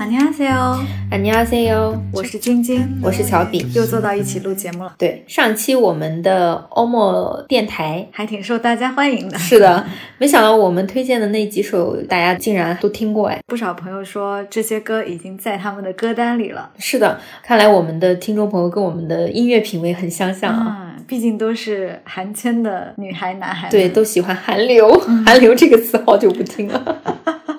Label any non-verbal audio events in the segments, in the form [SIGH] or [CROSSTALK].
안녕하세요， 안녕하세요， 我是晶晶，我是乔比，又坐到一起录节目了。对，上期我们的欧莫电台还挺受大家欢迎的。是的，没想到我们推荐的那几首，大家竟然都听过哎。不少朋友说这些歌已经在他们的歌单里了。是的，看来我们的听众朋友跟我们的音乐品味很相像啊。毕竟都是韩圈的女孩男孩，对，都喜欢韩流。韩流这个词好久不听了。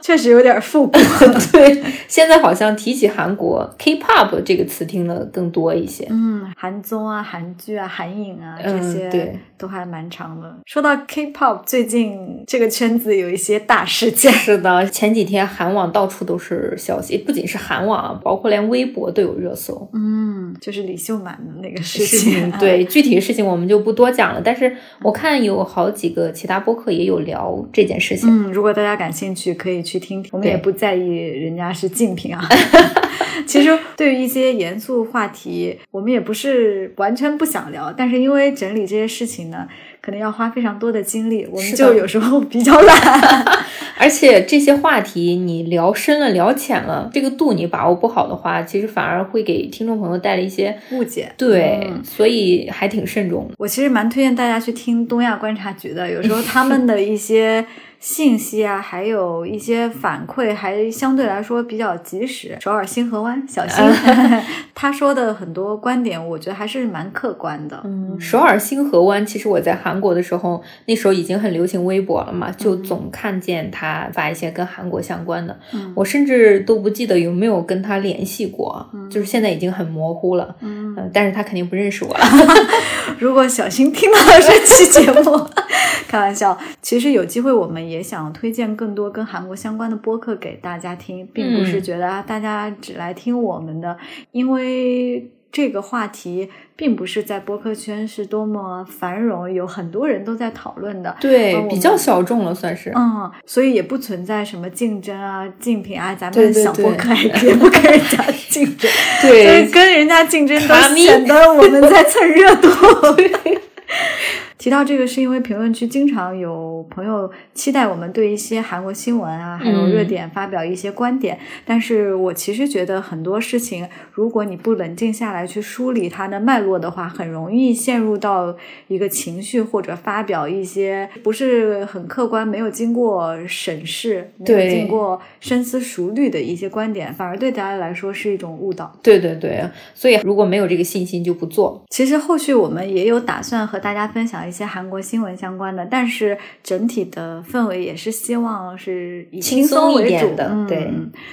确实有点复古，[LAUGHS] 对。现在好像提起韩国 K-pop 这个词听的更多一些。嗯，韩综啊、韩剧啊、韩影啊这些，对，都还蛮长的。说到 K-pop，最近这个圈子有一些大事件。是的，前几天韩网到处都是消息，不仅是韩网，包括连微博都有热搜。嗯，就是李秀满的那个事情。对，具体的事情我们就不多讲了。但是我看有好几个其他播客也有聊这件事情。嗯，如果大家感兴趣，可以去。去听听，我们也不在意人家是竞品啊。[LAUGHS] 其实对于一些严肃话题，我们也不是完全不想聊，但是因为整理这些事情呢，可能要花非常多的精力，我们就有时候比较懒。[LAUGHS] 而且这些话题你聊深了、聊浅了，这个度你把握不好的话，其实反而会给听众朋友带来一些误解。对，所以还挺慎重。我其实蛮推荐大家去听东亚观察局的，有时候他们的一些。信息啊，还有一些反馈，还相对来说比较及时。首尔星河湾，小新 [LAUGHS] 他说的很多观点，我觉得还是蛮客观的。嗯，首尔星河湾，其实我在韩国的时候，那时候已经很流行微博了嘛，就总看见他发一些跟韩国相关的。嗯，我甚至都不记得有没有跟他联系过，就是现在已经很模糊了。嗯，但是他肯定不认识我了。[LAUGHS] 如果小新听到了这期节目，[LAUGHS] 开玩笑，其实有机会我们也。想推荐更多跟韩国相关的播客给大家听，并不是觉得大家只来听我们的，因为这个话题并不是在播客圈是多么繁荣，有很多人都在讨论的，对，比较小众了算是，嗯，所以也不存在什么竞争啊、竞品啊，咱们小播客也不跟人家竞争，[LAUGHS] 对，跟人家竞争都显得我们在蹭热度。[LAUGHS] 提到这个，是因为评论区经常有朋友期待我们对一些韩国新闻啊，还有热点发表一些观点。但是我其实觉得很多事情，如果你不冷静下来去梳理它的脉络的话，很容易陷入到一个情绪，或者发表一些不是很客观、没有经过审视、没有经过深思熟虑的一些观点，反而对大家来说是一种误导。对对对，所以如果没有这个信心，就不做。其实后续我们也有打算和大家分享。一些韩国新闻相关的，但是整体的氛围也是希望是以轻松为主的。对，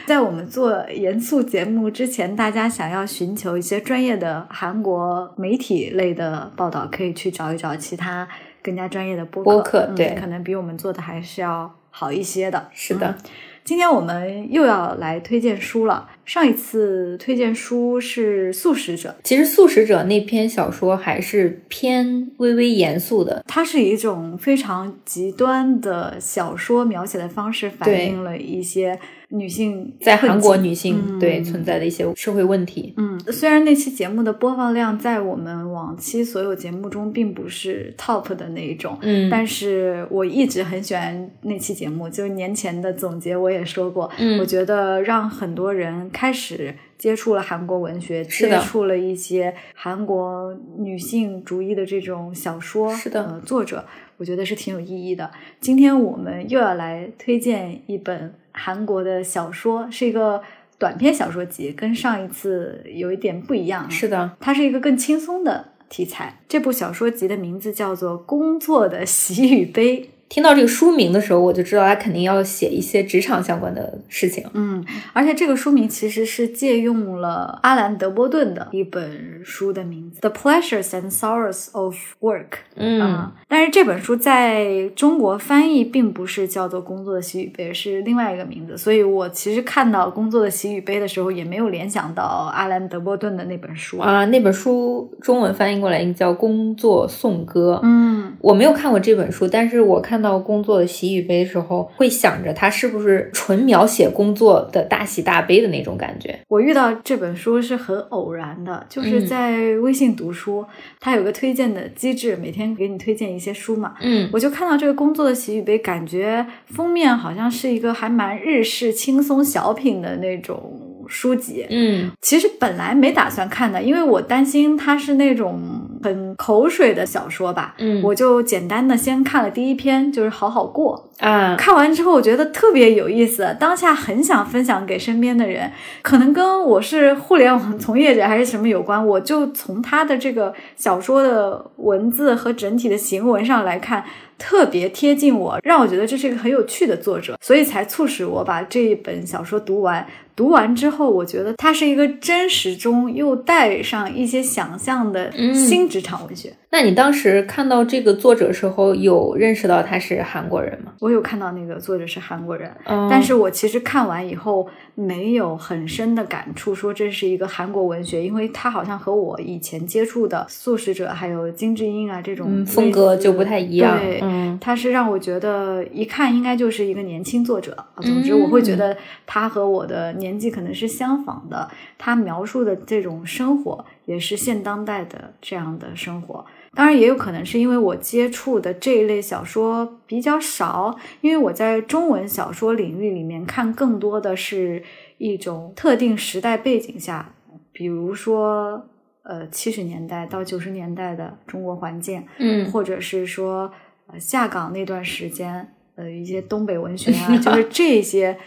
在我们做严肃节目之前，大家想要寻求一些专业的韩国媒体类的报道，可以去找一找其他更加专业的播客，对，可能比我们做的还是要好一些的。是的。今天我们又要来推荐书了。上一次推荐书是《素食者》，其实《素食者》那篇小说还是偏微微严肃的，它是一种非常极端的小说描写的方式，反映了一些。女性在韩国女性对存在的一些社会问题。嗯，虽然那期节目的播放量在我们往期所有节目中并不是 top 的那一种，嗯，但是我一直很喜欢那期节目。就是年前的总结我也说过，嗯，我觉得让很多人开始接触了韩国文学，接触了一些韩国女性主义的这种小说，是的，作者，我觉得是挺有意义的。今天我们又要来推荐一本。韩国的小说是一个短篇小说集，跟上一次有一点不一样。是的，它是一个更轻松的题材。这部小说集的名字叫做《工作的喜与悲》。听到这个书名的时候，我就知道他肯定要写一些职场相关的事情。嗯，而且这个书名其实是借用了阿兰·德波顿的一本书的名字，《The Pleasures and Sorrows of Work》。嗯，但是这本书在中国翻译并不是叫做《工作的喜与悲》，是另外一个名字。所以我其实看到《工作的喜与悲》的时候，也没有联想到阿兰·德波顿的那本书啊。那本书中文翻译过来应该叫《工作颂歌》。嗯，我没有看过这本书，但是我看。看到工作的喜与悲的时候，会想着他是不是纯描写工作的大喜大悲的那种感觉。我遇到这本书是很偶然的，就是在微信读书，它有个推荐的机制，每天给你推荐一些书嘛。嗯，我就看到这个工作的喜与悲，感觉封面好像是一个还蛮日式轻松小品的那种。书籍，嗯，其实本来没打算看的，因为我担心它是那种很口水的小说吧，嗯，我就简单的先看了第一篇，就是好好过嗯。看完之后，我觉得特别有意思，当下很想分享给身边的人，可能跟我是互联网从业者还是什么有关，我就从他的这个小说的文字和整体的行文上来看。特别贴近我，让我觉得这是一个很有趣的作者，所以才促使我把这一本小说读完。读完之后，我觉得它是一个真实中又带上一些想象的新职场文学。那你当时看到这个作者时候，有认识到他是韩国人吗？我有看到那个作者是韩国人，但是我其实看完以后没有很深的感触，说这是一个韩国文学，因为他好像和我以前接触的素食者还有金智英啊这种风格就不太一样。对，他是让我觉得一看应该就是一个年轻作者。总之，我会觉得他和我的年纪可能是相仿的，他描述的这种生活也是现当代的这样的生活。当然，也有可能是因为我接触的这一类小说比较少，因为我在中文小说领域里面看更多的是一种特定时代背景下，比如说呃七十年代到九十年代的中国环境，嗯，或者是说呃下岗那段时间，呃一些东北文学啊，就是这些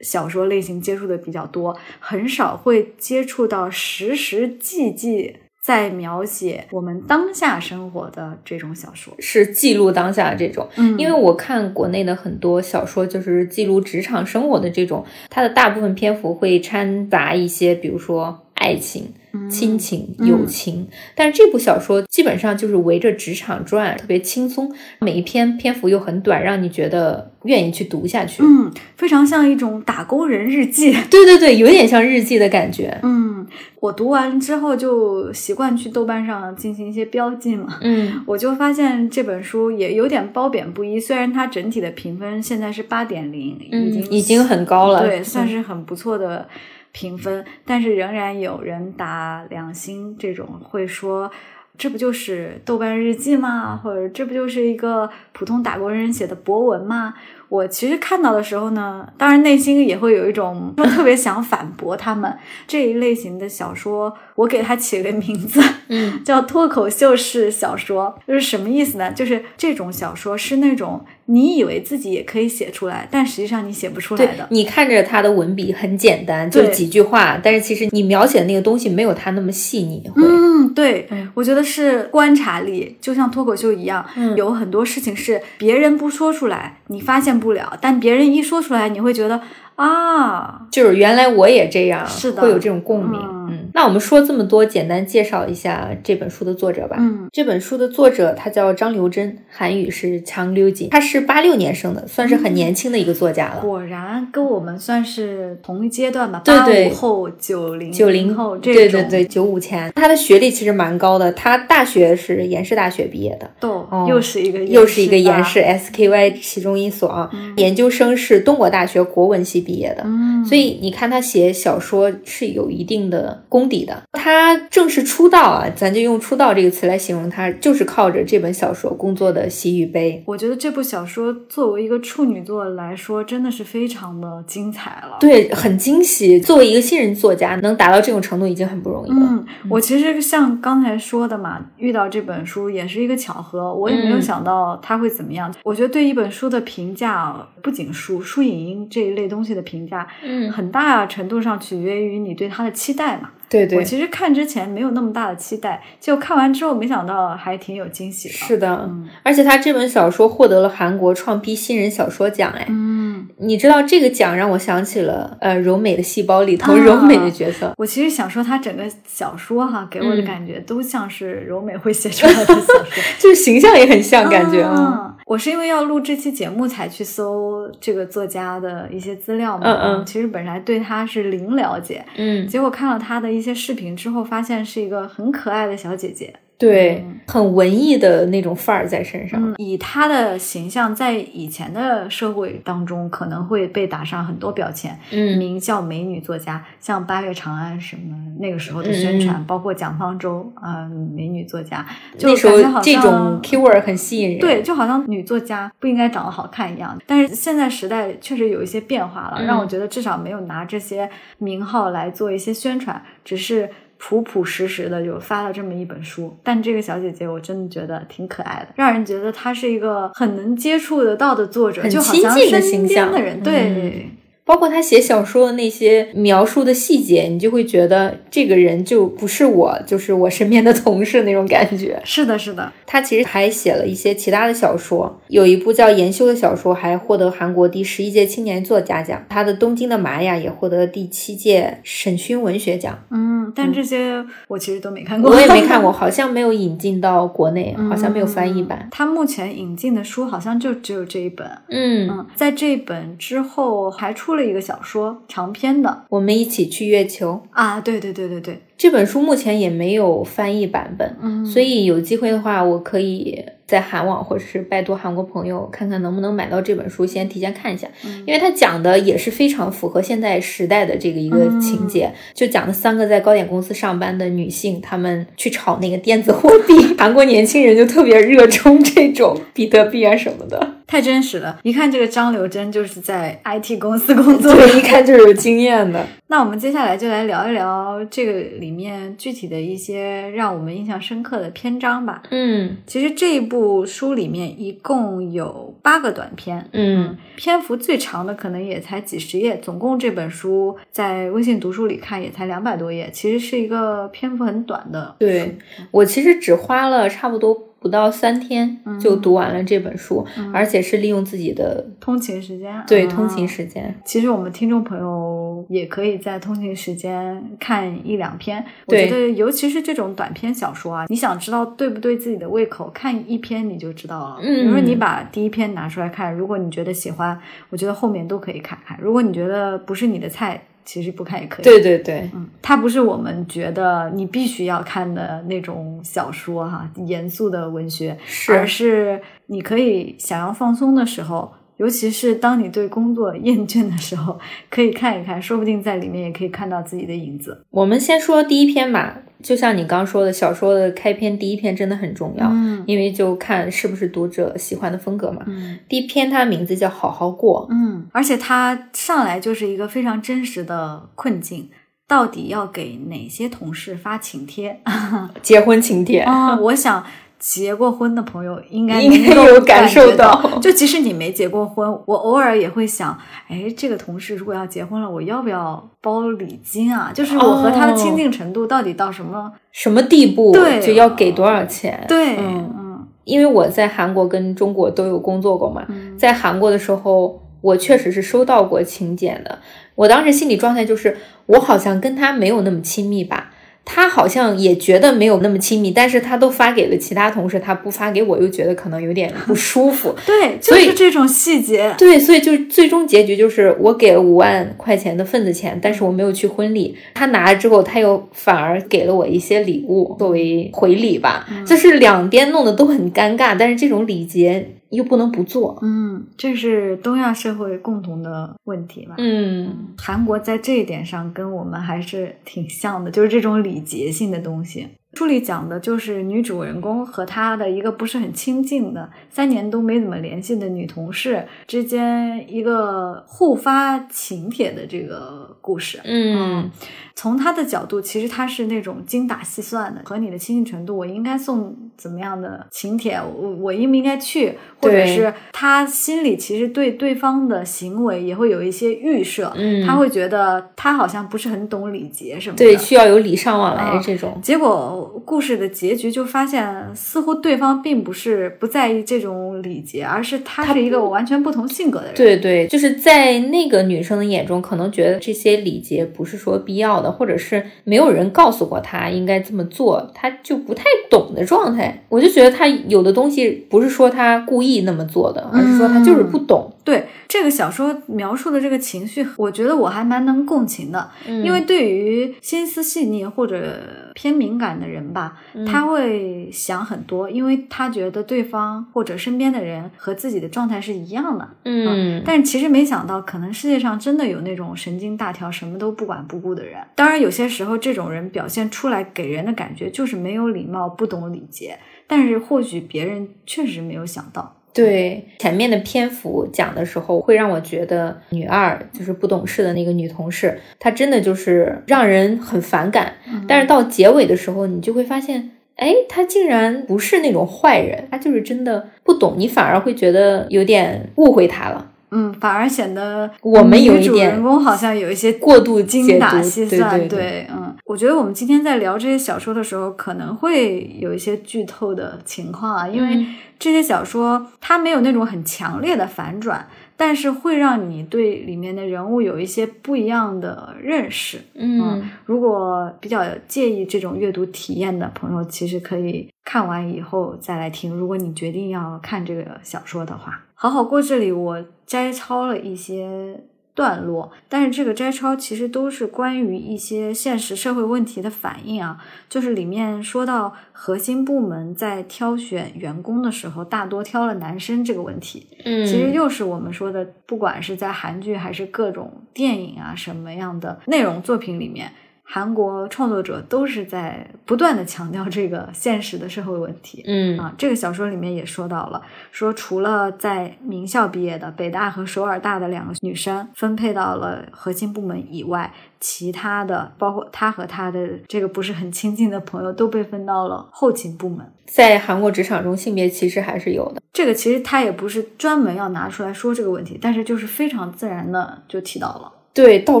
小说类型接触的比较多，很少会接触到时时际际。在描写我们当下生活的这种小说，是记录当下的这种。嗯，因为我看国内的很多小说，就是记录职场生活的这种，它的大部分篇幅会掺杂一些，比如说爱情。亲情、友情，但是这部小说基本上就是围着职场转，特别轻松，每一篇篇幅又很短，让你觉得愿意去读下去。嗯，非常像一种打工人日记。[LAUGHS] 对对对，有点像日记的感觉。嗯，我读完之后就习惯去豆瓣上进行一些标记嘛。嗯，我就发现这本书也有点褒贬不一，虽然它整体的评分现在是八点零，已经已经很高了，对，算是很不错的。评分，但是仍然有人打两星，这种会说，这不就是豆瓣日记吗？或者这不就是一个普通打工人写的博文吗？我其实看到的时候呢，当然内心也会有一种特别想反驳他们这一类型的小说。我给它起了个名字，嗯，[LAUGHS] 叫脱口秀式小说，就是什么意思呢？就是这种小说是那种你以为自己也可以写出来，但实际上你写不出来的。你看着他的文笔很简单，就几句话，但是其实你描写的那个东西没有他那么细腻。嗯，对，我觉得是观察力，就像脱口秀一样，有很多事情是别人不说出来，你发现不了，但别人一说出来，你会觉得。啊，就是原来我也这样，是的，会有这种共鸣。嗯，那我们说这么多，简单介绍一下这本书的作者吧。嗯，这本书的作者他叫张留珍，韩语是强溜锦，他是八六年生的，算是很年轻的一个作家了。果然跟我们算是同一阶段吧，八五后、九零、九零后，这对对对，九五前。他的学历其实蛮高的，他大学是延世大学毕业的，哦，又是一个又是一个延世 SKY 其中一所啊。研究生是东国大学国文系。毕业的，嗯所以你看他写小说是有一定的功底的。他正式出道啊，咱就用“出道”这个词来形容他，就是靠着这本小说工作的喜与悲。我觉得这部小说作为一个处女作来说，真的是非常的精彩了。对，很惊喜。作为一个新人作家，能达到这种程度已经很不容易了。嗯，我其实像刚才说的嘛，遇到这本书也是一个巧合，我也没有想到他会怎么样。我觉得对一本书的评价，不仅书、书影音这一类东西的。评价，嗯，很大程度上取决于你对他的期待嘛。对对，我其实看之前没有那么大的期待，就看完之后没想到还挺有惊喜的。是的，而且他这本小说获得了韩国创批新人小说奖，哎，嗯，你知道这个奖让我想起了呃柔美的细胞里头柔美的角色。我其实想说，他整个小说哈给我的感觉都像是柔美会写出来的小说，[LAUGHS] 就是形象也很像，感觉啊。我是因为要录这期节目才去搜这个作家的一些资料嘛，嗯嗯，其实本来对他是零了解，嗯，结果看了他的一些视频之后，发现是一个很可爱的小姐姐。对，很文艺的那种范儿在身上。以他的形象，在以前的社会当中，可能会被打上很多标签，嗯，名叫美女作家，像八月长安什么那个时候的宣传，包括蒋方舟啊，美女作家，就那时候这种 keyword 很吸引人，对，就好像女作家不应该长得好看一样。但是现在时代确实有一些变化了，让我觉得至少没有拿这些名号来做一些宣传，只是。朴朴实实的就发了这么一本书，但这个小姐姐我真的觉得挺可爱的，让人觉得她是一个很能接触得到的作者，就好像身边的人，对。包括他写小说的那些描述的细节，你就会觉得这个人就不是我，就是我身边的同事那种感觉。是的，是的。他其实还写了一些其他的小说，有一部叫《研修》的小说，还获得韩国第十一届青年作家奖。他的《东京的玛雅》也获得第七届审讯文学奖。嗯，但这些我其实都没看过，我也没看过，好像没有引进到国内，[LAUGHS] 好像没有翻译版。他目前引进的书好像就只有这一本。嗯嗯，在这一本之后还出了。一个小说长篇的，我们一起去月球啊！对对对对对。这本书目前也没有翻译版本，嗯，所以有机会的话，我可以在韩网或者是拜托韩国朋友看看能不能买到这本书，先提前看一下，因为它讲的也是非常符合现在时代的这个一个情节，就讲的三个在糕点公司上班的女性，她们去炒那个电子货币，[LAUGHS] 韩国年轻人就特别热衷这种比特币啊什么的，太真实了，一看这个张刘真就是在 IT 公司工作，一看就是有经验的。[LAUGHS] 那我们接下来就来聊一聊这个里面具体的一些让我们印象深刻的篇章吧。嗯，其实这一部书里面一共有八个短篇，嗯，篇幅最长的可能也才几十页。总共这本书在微信读书里看也才两百多页，其实是一个篇幅很短的。对我其实只花了差不多。不到三天就读完了这本书，而且是利用自己的通勤时间。对，通勤时间。其实我们听众朋友也可以在通勤时间看一两篇。我觉得，尤其是这种短篇小说啊，你想知道对不对自己的胃口，看一篇你就知道了。嗯，比如说你把第一篇拿出来看，如果你觉得喜欢，我觉得后面都可以看看。如果你觉得不是你的菜。其实不看也可以。对对对，嗯，它不是我们觉得你必须要看的那种小说哈，严肃的文学，而是你可以想要放松的时候，尤其是当你对工作厌倦的时候，可以看一看，说不定在里面也可以看到自己的影子。我们先说第一篇吧。就像你刚说的，小说的开篇第一篇真的很重要，嗯，因为就看是不是读者喜欢的风格嘛。嗯，第一篇它名字叫《好好过》，嗯，而且它上来就是一个非常真实的困境，到底要给哪些同事发请帖？[LAUGHS] 结婚请帖啊？我想。结过婚的朋友应该应该有感受到，就即使你没结过婚，我偶尔也会想，哎，这个同事如果要结婚了，我要不要包礼金啊？就是我和他的亲近程度到底到什么什么地步，对，就要给多少钱？对，嗯，因为我在韩国跟中国都有工作过嘛，在韩国的时候，我确实是收到过请柬的，我当时心理状态就是，我好像跟他没有那么亲密吧。他好像也觉得没有那么亲密，但是他都发给了其他同事，他不发给我，又觉得可能有点不舒服。[LAUGHS] 对，就是这种细节。对，所以就最终结局就是我给了五万块钱的份子钱，但是我没有去婚礼。他拿了之后，他又反而给了我一些礼物作为回礼吧，就是两边弄得都很尴尬。但是这种礼节。又不能不做，嗯，这是东亚社会共同的问题吧？嗯，韩国在这一点上跟我们还是挺像的，就是这种礼节性的东西。书里讲的就是女主人公和她的一个不是很亲近的、三年都没怎么联系的女同事之间一个互发请帖的这个故事。嗯，从她的角度，其实她是那种精打细算的，和你的亲近程度，我应该送怎么样的请帖，我我应不应该去，或者是她心里其实对对方的行为也会有一些预设。嗯，他会觉得他好像不是很懂礼节什么的，对，需要有礼尚往来这种。结果。故事的结局就发现，似乎对方并不是不在意这种礼节，而是他是一个完全不同性格的人。对对，就是在那个女生的眼中，可能觉得这些礼节不是说必要的，或者是没有人告诉过他应该这么做，他就不太懂的状态。我就觉得他有的东西不是说他故意那么做的，而是说他就是不懂。对这个小说描述的这个情绪，我觉得我还蛮能共情的，因为对于心思细腻或者。偏敏感的人吧，他会想很多，因为他觉得对方或者身边的人和自己的状态是一样的。嗯，但是其实没想到，可能世界上真的有那种神经大条、什么都不管不顾的人。当然，有些时候这种人表现出来给人的感觉就是没有礼貌、不懂礼节，但是或许别人确实没有想到。对前面的篇幅讲的时候，会让我觉得女二就是不懂事的那个女同事，她真的就是让人很反感。但是到结尾的时候，你就会发现，哎，她竟然不是那种坏人，她就是真的不懂，你反而会觉得有点误会她了。嗯，反而显得我们有一主人公好像有一些过度精打细算。对，嗯，我觉得我们今天在聊这些小说的时候，可能会有一些剧透的情况啊，因为这些小说它没有那种很强烈的反转。但是会让你对里面的人物有一些不一样的认识。嗯，如果比较介意这种阅读体验的朋友，其实可以看完以后再来听。如果你决定要看这个小说的话，好好过这里，我摘抄了一些。段落，但是这个摘抄其实都是关于一些现实社会问题的反应啊，就是里面说到核心部门在挑选员工的时候，大多挑了男生这个问题，嗯，其实又是我们说的，不管是在韩剧还是各种电影啊什么样的内容作品里面。韩国创作者都是在不断的强调这个现实的社会问题。嗯啊，这个小说里面也说到了，说除了在名校毕业的北大和首尔大的两个女生分配到了核心部门以外，其他的包括他和他的这个不是很亲近的朋友都被分到了后勤部门。在韩国职场中，性别歧视还是有的。这个其实他也不是专门要拿出来说这个问题，但是就是非常自然的就提到了。对，到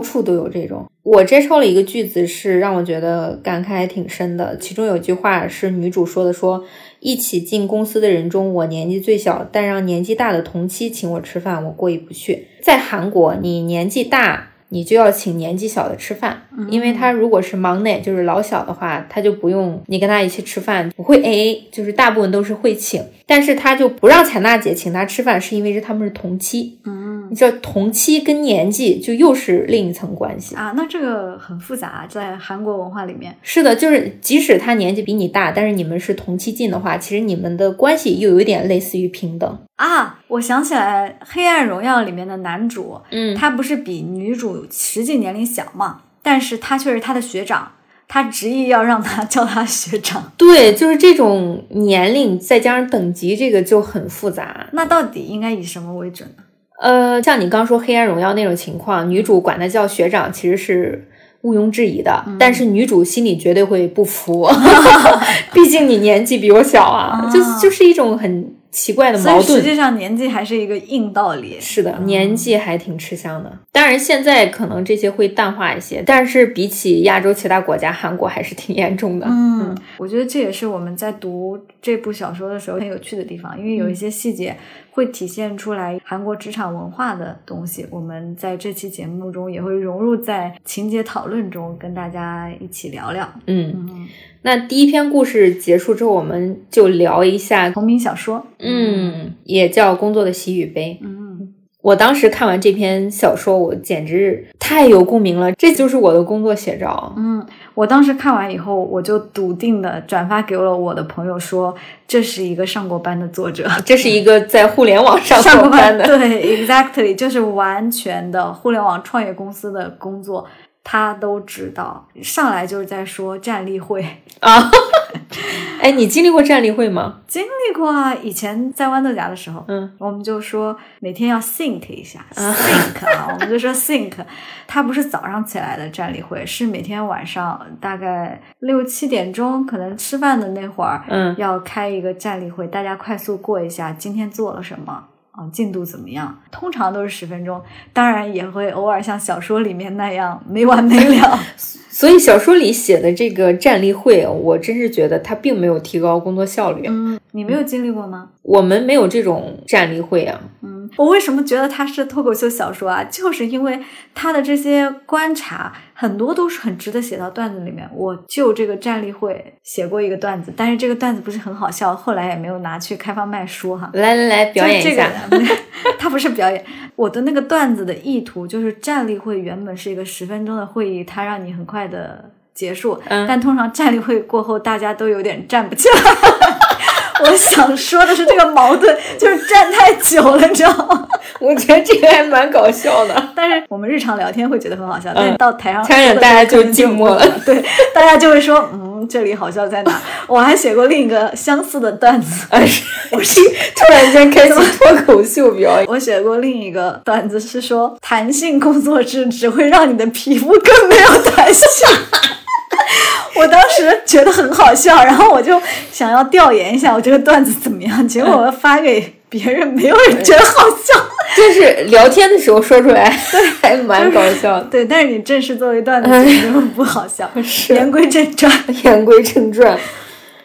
处都有这种。我摘抄了一个句子，是让我觉得感慨还挺深的。其中有句话是女主说的：“说一起进公司的人中，我年纪最小，但让年纪大的同期请我吃饭，我过意不去。”在韩国，你年纪大，你就要请年纪小的吃饭，因为他如果是忙内，就是老小的话，他就不用你跟他一起吃饭，不会 AA，就是大部分都是会请。但是他就不让采娜姐请他吃饭，是因为是他们是同期。嗯。你知道同期跟年纪就又是另一层关系啊，那这个很复杂，在韩国文化里面是的，就是即使他年纪比你大，但是你们是同期进的话，其实你们的关系又有一点类似于平等啊。我想起来，《黑暗荣耀》里面的男主，嗯，他不是比女主实际年龄小嘛，但是他却是他的学长，他执意要让他 [LAUGHS] 叫他学长。对，就是这种年龄再加上等级，这个就很复杂。那到底应该以什么为准呢？呃，像你刚说《黑暗荣耀》那种情况，女主管他叫学长，其实是毋庸置疑的。但是女主心里绝对会不服，[LAUGHS] 毕竟你年纪比我小啊，就就是一种很。奇怪的矛盾，实际上年纪还是一个硬道理。是的，年纪还挺吃香的。当然，现在可能这些会淡化一些，但是比起亚洲其他国家，韩国还是挺严重的。嗯，我觉得这也是我们在读这部小说的时候很有趣的地方，因为有一些细节会体现出来韩国职场文化的东西。我们在这期节目中也会融入在情节讨论中，跟大家一起聊聊。嗯。那第一篇故事结束之后，我们就聊一下同名小说，嗯，也叫《工作的喜与悲》。嗯，我当时看完这篇小说，我简直太有共鸣了，这就是我的工作写照。嗯，我当时看完以后，我就笃定的转发给了我的朋友，说这是一个上过班的作者，[LAUGHS] 这是一个在互联网上过班的，对，exactly，就是完全的互联网创业公司的工作。他都知道，上来就是在说站立会啊！[LAUGHS] 哎，你经历过站立会吗？经历过啊！以前在豌豆荚的时候，嗯，我们就说每天要 think 一下，think 啊，[LAUGHS] 我们就说 think。他不是早上起来的站立会，是每天晚上大概六七点钟，可能吃饭的那会儿，嗯，要开一个站立会，大家快速过一下今天做了什么。啊，进度怎么样？通常都是十分钟，当然也会偶尔像小说里面那样没完没了。[LAUGHS] 所以小说里写的这个站立会，我真是觉得它并没有提高工作效率。嗯，你没有经历过吗？我们没有这种站立会啊。嗯，我为什么觉得它是脱口秀小说啊？就是因为他的这些观察。很多都是很值得写到段子里面。我就这个站立会写过一个段子，但是这个段子不是很好笑，后来也没有拿去开放卖书哈。来来来，表演一下。[LAUGHS] 他不是表演，我的那个段子的意图就是站立会原本是一个十分钟的会议，它让你很快的。结束，但通常站立会过后，大家都有点站不起来。[LAUGHS] 我想说的是，这个矛盾就是站太久了，你知道吗？[LAUGHS] 我觉得这个还蛮搞笑的。但是我们日常聊天会觉得很好笑，但是到台上，大家就静默了。对，大家就会说，嗯，这里好笑在哪？我还写过另一个相似的段子，是，我是 [LAUGHS] 突然间开始脱口秀表演。我写过另一个段子是说，弹性工作制只会让你的皮肤更没有弹性。[LAUGHS] 我当时觉得很好笑，然后我就想要调研一下我这个段子怎么样，结果我发给别人，没有人觉得好笑。[LAUGHS] 就是聊天的时候说出来，对，[LAUGHS] 还蛮搞笑的。对，但是你正式作为段子，根本不好笑。是。言归正传，言归正传，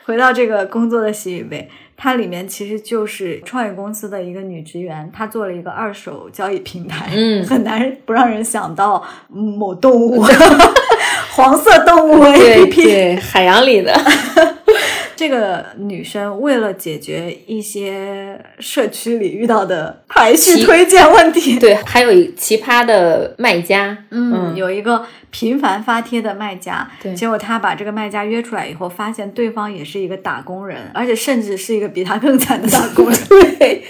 回到这个工作的喜与悲，它里面其实就是创业公司的一个女职员，她做了一个二手交易平台，嗯，很难不让人想到某动物。黄色动物 A P P，对海洋里的。[LAUGHS] 这个女生为了解决一些社区里遇到的排序推荐问题，对，还有奇葩的卖家，嗯，有一个频繁发帖的卖家，对，结果他把这个卖家约出来以后，发现对方也是一个打工人，而且甚至是一个比他更惨的打工人，[LAUGHS] 对。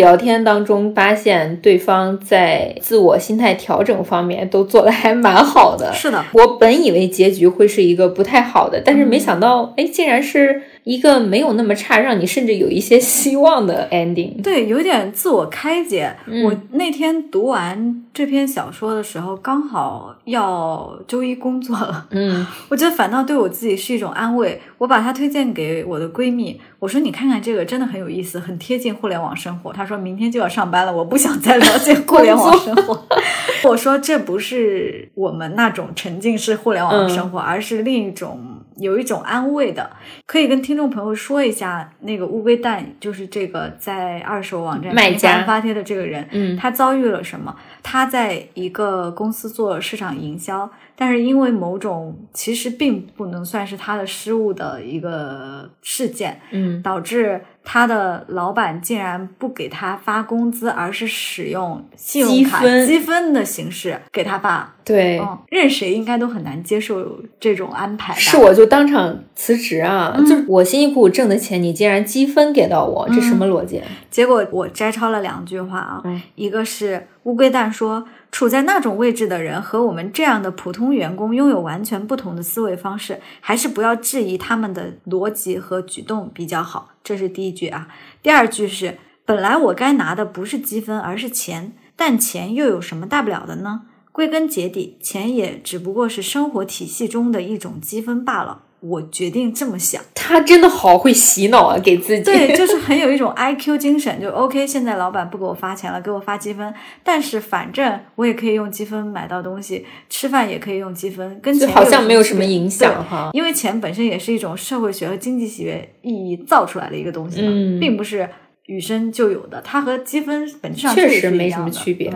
聊天当中发现对方在自我心态调整方面都做的还蛮好的。是的，我本以为结局会是一个不太好的，但是没想到，哎，竟然是一个没有那么差，让你甚至有一些希望的 ending。对，有点自我开解。我那天读完这篇小说的时候，刚好要周一工作了。嗯，[LAUGHS] 我觉得反倒对我自己是一种安慰。我把它推荐给我的闺蜜。我说你看看这个真的很有意思，很贴近互联网生活。她说明天就要上班了，我不想再了解互联网生活。[LAUGHS] 我说这不是我们那种沉浸式互联网生活，而是另一种有一种安慰的。可以跟听众朋友说一下，那个乌龟蛋就是这个在二手网站卖家发帖的这个人，嗯，他遭遇了什么？他在一个公司做市场营销。但是因为某种其实并不能算是他的失误的一个事件，嗯，导致他的老板竟然不给他发工资，而是使用信用卡积分的形式给他发。对，任谁应该都很难接受这种安排。是我就当场辞职啊！就是我辛辛苦苦挣的钱，你竟然积分给到我，这什么逻辑？结果我摘抄了两句话啊，一个是乌龟蛋说。处在那种位置的人和我们这样的普通员工拥有完全不同的思维方式，还是不要质疑他们的逻辑和举动比较好。这是第一句啊。第二句是：本来我该拿的不是积分，而是钱，但钱又有什么大不了的呢？归根结底，钱也只不过是生活体系中的一种积分罢了。我决定这么想，[LAUGHS] 他真的好会洗脑啊，给自己。对，[LAUGHS] 就是很有一种 I Q 精神，就 OK。现在老板不给我发钱了，给我发积分，但是反正我也可以用积分买到东西，吃饭也可以用积分，跟钱好像没有什么影响哈。因为钱本身也是一种社会学和经济学意义造出来的一个东西嘛，并不是与生就有的，它和积分本质上确实没什么区别。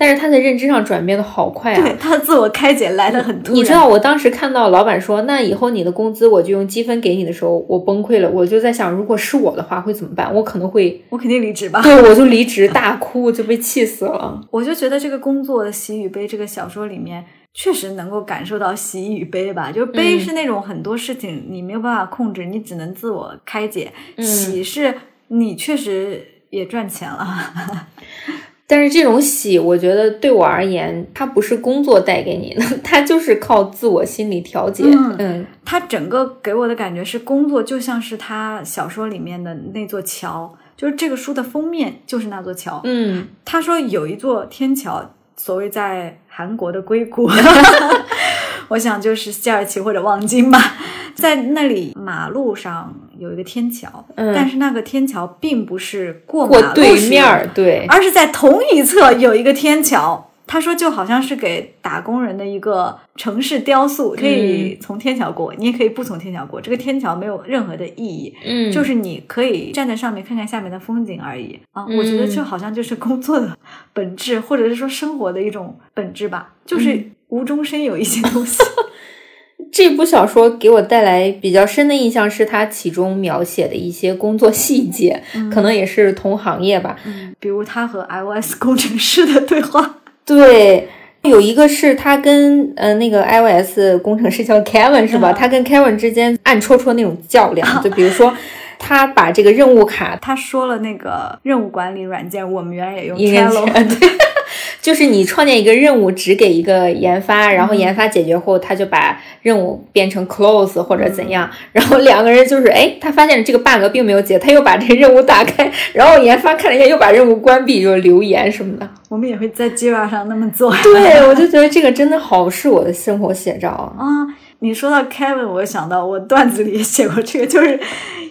但是他在认知上转变的好快啊！对他的自我开解来的很突然。你知道，我当时看到老板说：“那以后你的工资我就用积分给你的时候，我崩溃了。我就在想，如果是我的话会怎么办？我可能会，我肯定离职吧。对，我就离职，大哭，就被气死了。[LAUGHS] 我就觉得这个工作的喜与悲，这个小说里面确实能够感受到喜与悲吧。就是悲是那种很多事情你没有办法控制，你只能自我开解；喜是你确实也赚钱了。但是这种喜，我觉得对我而言，它不是工作带给你的，[LAUGHS] 它就是靠自我心理调节。嗯，它整个给我的感觉是，工作就像是他小说里面的那座桥，就是这个书的封面就是那座桥。嗯，他说有一座天桥，所谓在韩国的硅谷，[LAUGHS] 我想就是西尔奇或者望京吧。在那里，马路上有一个天桥，但是那个天桥并不是过马路对面儿对，而是在同一侧有一个天桥。他说，就好像是给打工人的一个城市雕塑，可以从天桥过，你也可以不从天桥过。这个天桥没有任何的意义，嗯，就是你可以站在上面看看下面的风景而已啊。我觉得这好像就是工作的本质，或者是说生活的一种本质吧，就是无中生有一些东西。[LAUGHS] 这部小说给我带来比较深的印象是它其中描写的一些工作细节，可能也是同行业吧。嗯比如他和 iOS 工程师的对话。对，有一个是他跟呃那个 iOS 工程师叫 Kevin 是吧？他跟 Kevin 之间暗戳戳那种较量，就比如说。他把这个任务卡，他说了那个任务管理软件，我们原来也用 Trello，对，就是你创建一个任务，只给一个研发，然后研发解决后，他就把任务变成 close 或者怎样，然后两个人就是，哎，他发现了这个 bug 并没有解，他又把这个任务打开，然后研发看了一下，又把任务关闭，就留言什么的。我们也会在 Jira 上那么做。对，我就觉得这个真的好是我的生活写照啊。[LAUGHS] 你说到 Kevin，我想到我段子里也写过这个，就是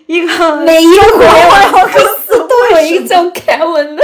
一个每一个国外公司都有一个叫 Kevin 的。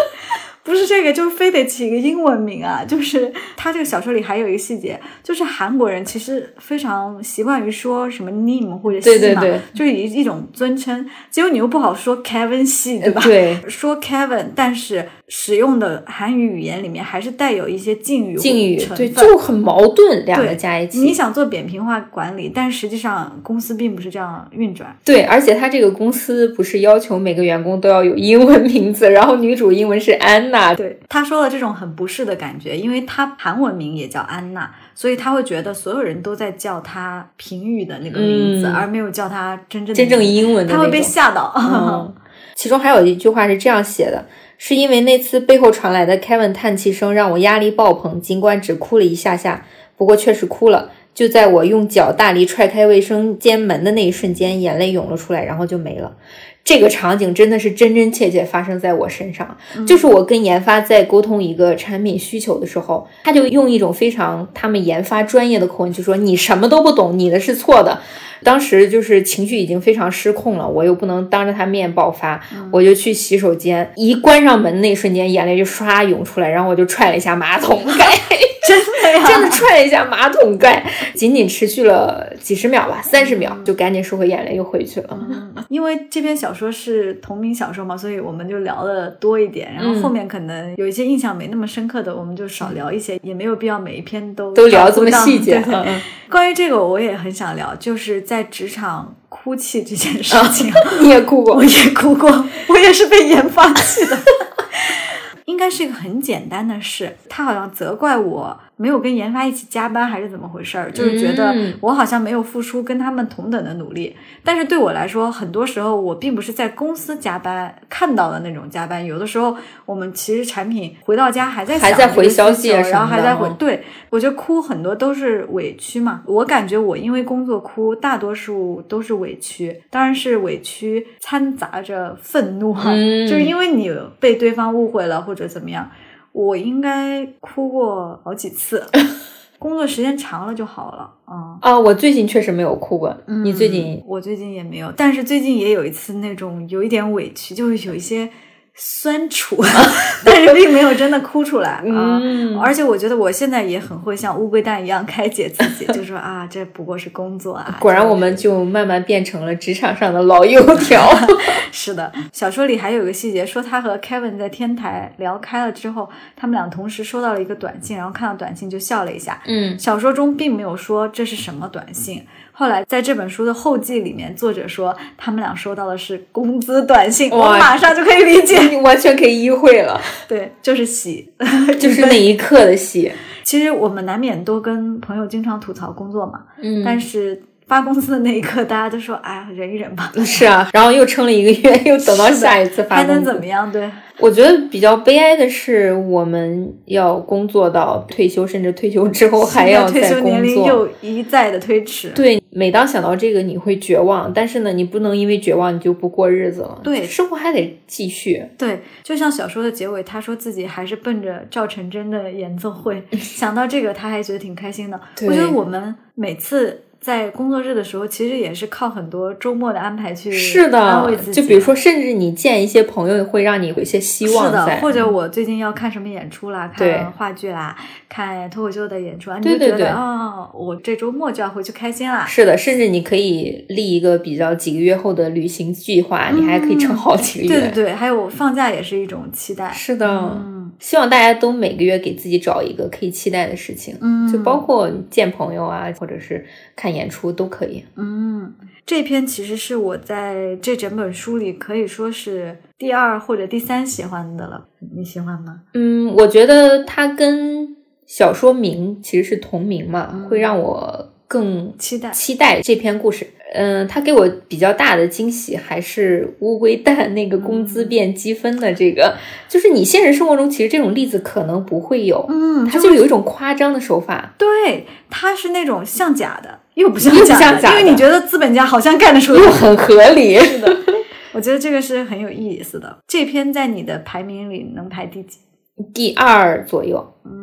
不是这个，就是非得起一个英文名啊！[LAUGHS] 就是他这个小说里还有一个细节，就是韩国人其实非常习惯于说什么 name 或者西嘛，就是一一种尊称。结果你又不好说 Kevin 系，对吧？对，说 Kevin，但是使用的韩语语言里面还是带有一些敬语敬语，对，就很矛盾，两个加一起。你想做扁平化管理，但实际上公司并不是这样运转。对，而且他这个公司不是要求每个员工都要有英文名字，然后女主英文是安娜。对，他说了这种很不适的感觉，因为他韩文名也叫安娜，所以他会觉得所有人都在叫他平语的那个名字，而没有叫他真正真正英文的，他会被吓到。其中还有一句话是这样写的：是因为那次背后传来的 Kevin 叹气声让我压力爆棚，尽管只哭了一下下，不过确实哭了。就在我用脚大力踹开卫生间门的那一瞬间，眼泪涌了出来，然后就没了。这个场景真的是真真切切发生在我身上，就是我跟研发在沟通一个产品需求的时候，他就用一种非常他们研发专业的口吻就说：“你什么都不懂，你的是错的。”当时就是情绪已经非常失控了，我又不能当着他面爆发，我就去洗手间，一关上门那瞬间，眼泪就唰涌出来，然后我就踹了一下马桶盖。[LAUGHS] 真的呀，[LAUGHS] 真的踹了一下马桶盖，仅仅持续了几十秒吧，三十秒就赶紧收回眼泪又回去了。因为这篇小说是同名小说嘛，所以我们就聊的多一点。然后后面可能有一些印象没那么深刻的，我们就少聊一些，也没有必要每一篇都都聊这么细节。嗯关于这个，我也很想聊，就是在职场哭泣这件事情。[LAUGHS] 你也哭过，[LAUGHS] 我也哭过，我也是被研发气的。[LAUGHS] 应该是一个很简单的事，他好像责怪我。没有跟研发一起加班还是怎么回事儿？就是觉得我好像没有付出跟他们同等的努力。但是对我来说，很多时候我并不是在公司加班看到的那种加班。有的时候我们其实产品回到家还在还在回消息，然后还在回。对，我觉得哭很多都是委屈嘛。我感觉我因为工作哭，大多数都是委屈，当然是委屈掺杂着愤怒哈，[LAUGHS] 就是因为你被对方误会了或者怎么样。我应该哭过好几次，[LAUGHS] 工作时间长了就好了啊啊！我最近确实没有哭过，你最近？我最近也没有，但是最近也有一次那种有一点委屈，就是有一些。酸楚，[LAUGHS] [LAUGHS] 但是并没有真的哭出来啊！而且我觉得我现在也很会像乌龟蛋一样开解自己，[LAUGHS] 就说啊，这不过是工作啊。果然，我们就慢慢变成了职场上的老油条。是的，小说里还有个细节，说他和 Kevin 在天台聊开了之后，他们俩同时收到了一个短信，然后看到短信就笑了一下。嗯，小说中并没有说这是什么短信。后来在这本书的后记里面，作者说他们俩收到的是工资短信，我马上就可以理解，你完全可以意会了。对，就是喜，[LAUGHS] 就是那一刻的喜。其实我们难免都跟朋友经常吐槽工作嘛，嗯，但是。发工资的那一刻，大家都说：“哎呀，忍一忍吧。[LAUGHS] ”是啊，然后又撑了一个月，[LAUGHS] 又等到下一次发工资还能怎么样？对，我觉得比较悲哀的是，我们要工作到退休，甚至退休之后还要退休年龄又一再的推迟。对，每当想到这个，你会绝望。但是呢，你不能因为绝望你就不过日子了。对，生活还得继续。对，就像小说的结尾，他说自己还是奔着赵成真的演奏会。[LAUGHS] 想到这个，他还觉得挺开心的。我觉得我们每次。在工作日的时候，其实也是靠很多周末的安排去是的，就比如说，甚至你见一些朋友，会让你有一些希望在。或者我最近要看什么演出啦，看话剧啦，看脱口秀的演出啊，你就觉得啊，我这周末就要回去开心啦。是的，甚至你可以立一个比较几个月后的旅行计划，你还可以撑好几个月。对对对，还有放假也是一种期待。是的，希望大家都每个月给自己找一个可以期待的事情，嗯，就包括见朋友啊，或者是看。演出都可以。嗯，这篇其实是我在这整本书里可以说是第二或者第三喜欢的了。你喜欢吗？嗯，我觉得它跟小说名其实是同名嘛，会让我更期待。期待这篇故事。嗯，他给我比较大的惊喜还是乌龟蛋那个工资变积分的这个，就是你现实生活中其实这种例子可能不会有，嗯，它就有一种夸张的手法，对，它是那种像假的又不像假的，因为你觉得资本家好像干得出又很合理，是的，[LAUGHS] 我觉得这个是很有意思的。这篇在你的排名里能排第几？第二左右，嗯，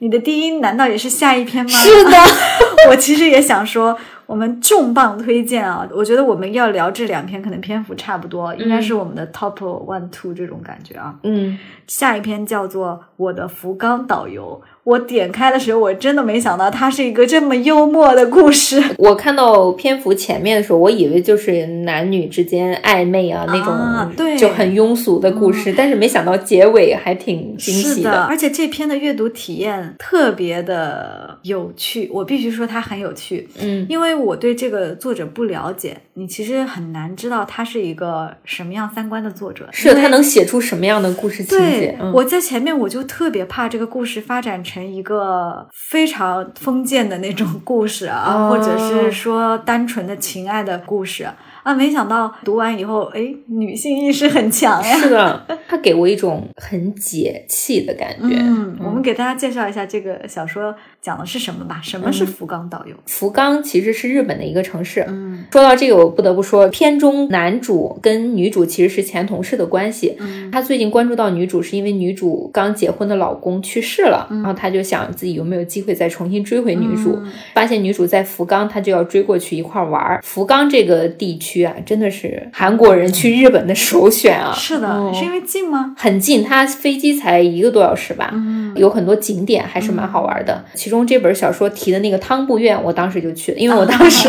你的第一难道也是下一篇吗？是的，[LAUGHS] 我其实也想说。我们重磅推荐啊！我觉得我们要聊这两篇，可能篇幅差不多，应该是我们的 top one two 这种感觉啊。嗯，下一篇叫做《我的福冈导游》。我点开的时候，我真的没想到它是一个这么幽默的故事。[LAUGHS] 我看到篇幅前面的时候，我以为就是男女之间暧昧啊那种，对，就很庸俗的故事。但是没想到结尾还挺惊喜的。而且这篇的阅读体验特别的有趣，我必须说它很有趣。嗯，因为我对这个作者不了解，你其实很难知道他是一个什么样三观的作者，是他能写出什么样的故事情节。我在前面我就特别怕这个故事发展成。一个非常封建的那种故事啊，或者是说单纯的情爱的故事。啊，没想到读完以后，哎，女性意识很强呀！是的，他给我一种很解气的感觉。嗯，我们给大家介绍一下这个小说讲的是什么吧。什么是福冈导游？福冈其实是日本的一个城市。嗯，说到这个，我不得不说，片中男主跟女主其实是前同事的关系。嗯，他最近关注到女主，是因为女主刚结婚的老公去世了，然后他就想自己有没有机会再重新追回女主。发现女主在福冈，他就要追过去一块玩。福冈这个地区。啊，真的是韩国人去日本的首选啊！是的，是因为近吗？很近，他飞机才一个多小时吧。嗯，有很多景点还是蛮好玩的。其中这本小说提的那个汤布院，我当时就去了，因为我当时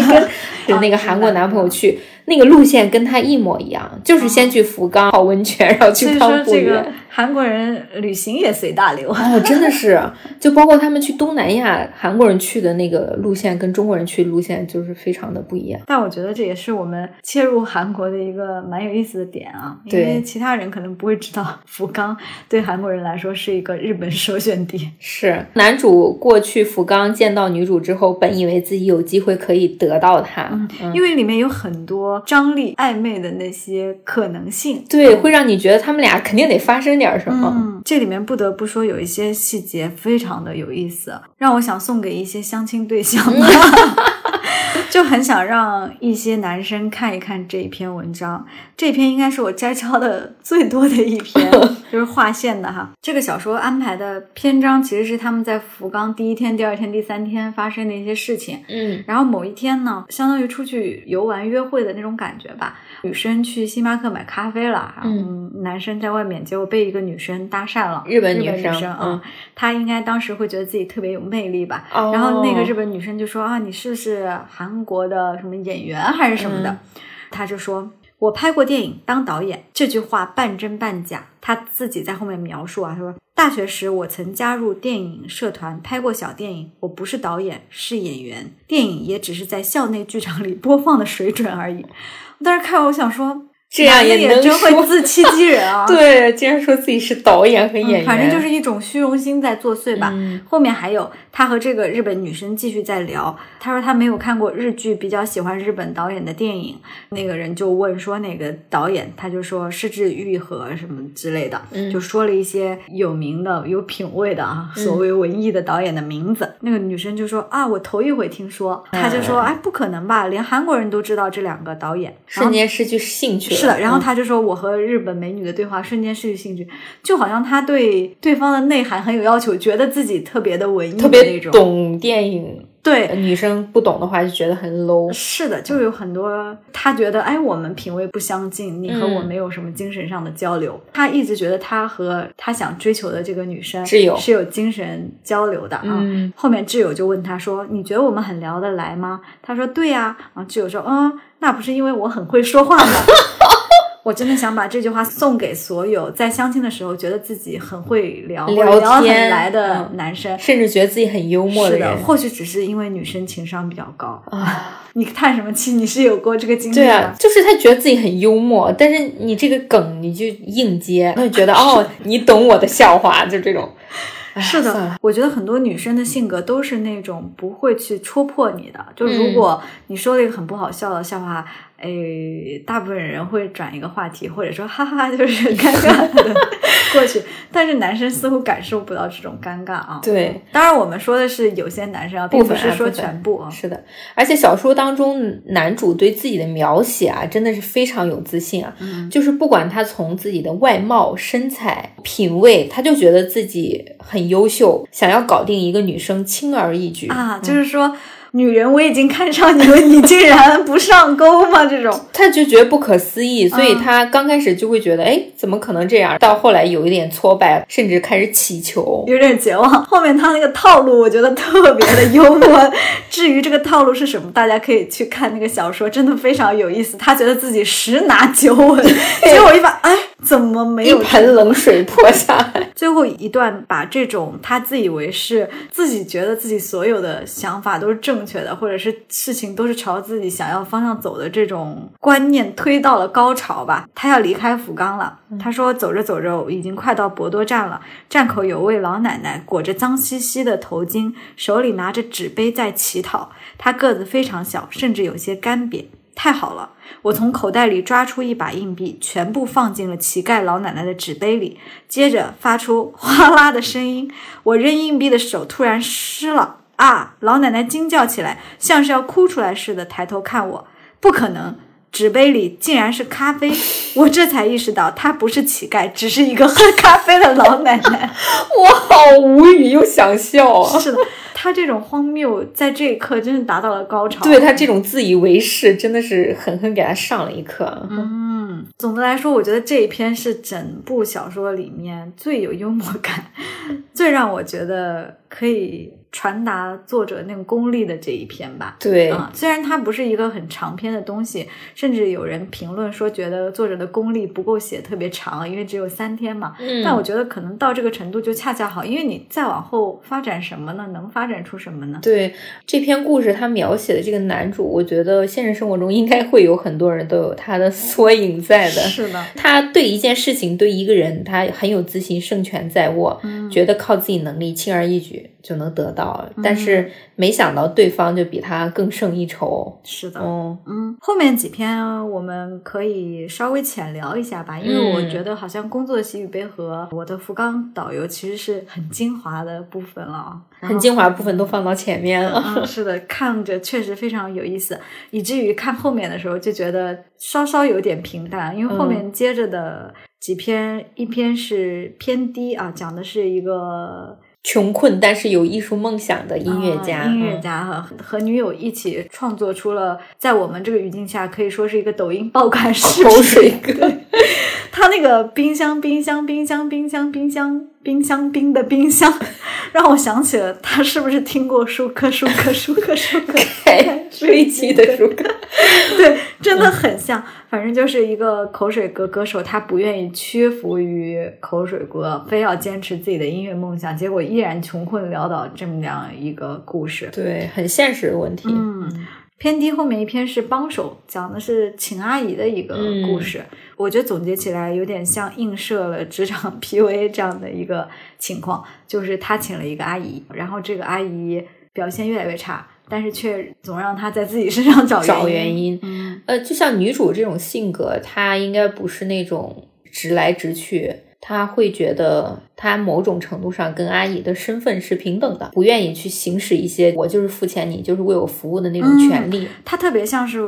跟 [LAUGHS] 那个韩国男朋友去。那个路线跟他一模一样，就是先去福冈泡温泉，然后去汤布院。韩国人旅行也随大流哦，真的是，就包括他们去东南亚，韩国人去的那个路线跟中国人去的路线就是非常的不一样。但我觉得这也是我们切入韩国的一个蛮有意思的点啊，因为其他人可能不会知道福冈对韩国人来说是一个日本首选地。是男主过去福冈见到女主之后，本以为自己有机会可以得到她，因为里面有很多。张力暧昧的那些可能性，对，会让你觉得他们俩肯定得发生点什么。嗯，这里面不得不说有一些细节非常的有意思，让我想送给一些相亲对象。[LAUGHS] 就很想让一些男生看一看这一篇文章，这篇应该是我摘抄的最多的一篇，就是划线的哈。这个小说安排的篇章其实是他们在福冈第一天、第二天、第三天发生的一些事情。嗯，然后某一天呢，相当于出去游玩、约会的那种感觉吧。女生去星巴克买咖啡了，嗯，男生在外面结果被一个女生搭讪了，日本女生，嗯，他应该当时会觉得自己特别有魅力吧。然后那个日本女生就说啊，你是不是韩。国的什么演员还是什么的，他就说：“我拍过电影，当导演。”这句话半真半假。他自己在后面描述啊，他说：“大学时我曾加入电影社团，拍过小电影。我不是导演，是演员。电影也只是在校内剧场里播放的水准而已。”我当时看，我想说。这样也能真会自欺欺人啊！[LAUGHS] 对，竟然说自己是导演和演员，反正就是一种虚荣心在作祟吧。后面还有他和这个日本女生继续在聊，他说他没有看过日剧，比较喜欢日本导演的电影。那个人就问说哪个导演，他就说是志愈和什么之类的，就说了一些有名的、有品位的啊，所谓文艺的导演的名字。那个女生就说啊，我头一回听说。他就说哎，不可能吧，连韩国人都知道这两个导演，瞬间失去兴趣。是的，然后他就说我和日本美女的对话瞬间失去兴趣，就好像他对对方的内涵很有要求，觉得自己特别的文艺，特别那种懂电影。对，女生不懂的话就觉得很 low。是的，就有很多他觉得哎，我们品味不相近，你和我没有什么精神上的交流。他一直觉得他和他想追求的这个女生挚友是有精神交流的啊。后面挚友就问他说：“你觉得我们很聊得来吗？”他说：“对呀。”然后挚友说：“嗯，那不是因为我很会说话吗？” [LAUGHS] 我真的想把这句话送给所有在相亲的时候觉得自己很会聊聊天来的男生，甚至觉得自己很幽默的人。或许只是因为女生情商比较高啊。你叹什么气？你是有过这个经历对啊，就是他觉得自己很幽默，但是你这个梗你就硬接，他就觉得哦，你懂我的笑话，就这种。[LAUGHS] 是的，我觉得很多女生的性格都是那种不会去戳破你的。就如果你说了一个很不好笑的笑话。哎，大部分人会转一个话题，或者说哈哈，就是尴尬的 [LAUGHS] 过去。但是男生似乎感受不到这种尴尬啊。对，当然我们说的是有些男生啊，并不是说全部啊。是的，而且小说当中男主对自己的描写啊，真的是非常有自信啊。嗯。就是不管他从自己的外貌、身材、品味，他就觉得自己很优秀，想要搞定一个女生，轻而易举啊。就是说。女人，我已经看上你了，你竟然不上钩吗？这种，[LAUGHS] 他就觉得不可思议，所以他刚开始就会觉得，哎，怎么可能这样？到后来有一点挫败，甚至开始祈求，有点绝望。后面他那个套路，我觉得特别的幽默。至于这个套路是什么，大家可以去看那个小说，真的非常有意思。他觉得自己十拿九稳，[LAUGHS] 结果一发，哎，怎么没有一盆冷水 [LAUGHS] 泼下来？最后一段把这种他自以为是自己觉得自己所有的想法都是正。正确的，或者是事情都是朝自己想要方向走的这种观念推到了高潮吧。他要离开福冈了。他说：“走着走着，已经快到博多站了。站口有位老奶奶，裹着脏兮兮的头巾，手里拿着纸杯在乞讨。她个子非常小，甚至有些干瘪。太好了！我从口袋里抓出一把硬币，全部放进了乞丐老奶奶的纸杯里，接着发出哗啦的声音。我扔硬币的手突然湿了。”啊！老奶奶惊叫起来，像是要哭出来似的，抬头看我。不可能，纸杯里竟然是咖啡！我这才意识到，她不是乞丐，只是一个喝咖啡的老奶奶。[LAUGHS] 我好无语又想笑啊！是的，他这种荒谬在这一刻真是达到了高潮。对他这种自以为是，真的是狠狠给他上了一课。嗯，总的来说，我觉得这一篇是整部小说里面最有幽默感，[LAUGHS] 最让我觉得可以。传达作者那种功力的这一篇吧，对啊，虽然它不是一个很长篇的东西，甚至有人评论说觉得作者的功力不够写特别长，因为只有三天嘛。嗯，但我觉得可能到这个程度就恰恰好，因为你再往后发展什么呢？能发展出什么呢？对这篇故事，他描写的这个男主，我觉得现实生活中应该会有很多人都有他的缩影在的。是的，他对一件事情，对一个人，他很有自信，胜券在握，觉得靠自己能力轻而易举就能得到。但是没想到对方就比他更胜一筹。是的，嗯嗯，后面几篇我们可以稍微浅聊一下吧，因为我觉得好像工作喜与悲和我的福冈导游其实是很精华的部分了，很精华部分都放到前面了。是的，看着确实非常有意思，以至于看后面的时候就觉得稍稍有点平淡，因为后面接着的几篇，一篇是偏低啊，讲的是一个。穷困但是有艺术梦想的音乐家，音乐家和和女友一起创作出了，在我们这个语境下可以说是一个抖音爆款 [LAUGHS] 口水歌。他那个冰箱，冰箱，冰箱，冰箱，冰箱，冰箱，冰的冰箱，[LAUGHS] 让我想起了他是不是听过舒克，舒克，舒克，舒克，追击的舒克，[LAUGHS] 对，真的很像。反正就是一个口水歌歌手，他不愿意屈服于口水歌，非要坚持自己的音乐梦想，结果依然穷困潦倒，这么样一个故事。对，很现实的问题。嗯，偏低后面一篇是帮手，讲的是请阿姨的一个故事。我觉得总结起来有点像映射了职场 [LAUGHS] PUA 这样的一个情况，就是他请了一个阿姨，然后这个阿姨表现越来越差。但是却总让他在自己身上找找原因，呃，就像女主这种性格，她应该不是那种直来直去。他会觉得他某种程度上跟阿姨的身份是平等的，不愿意去行使一些我就是付钱，你就是为我服务的那种权利。他特别像是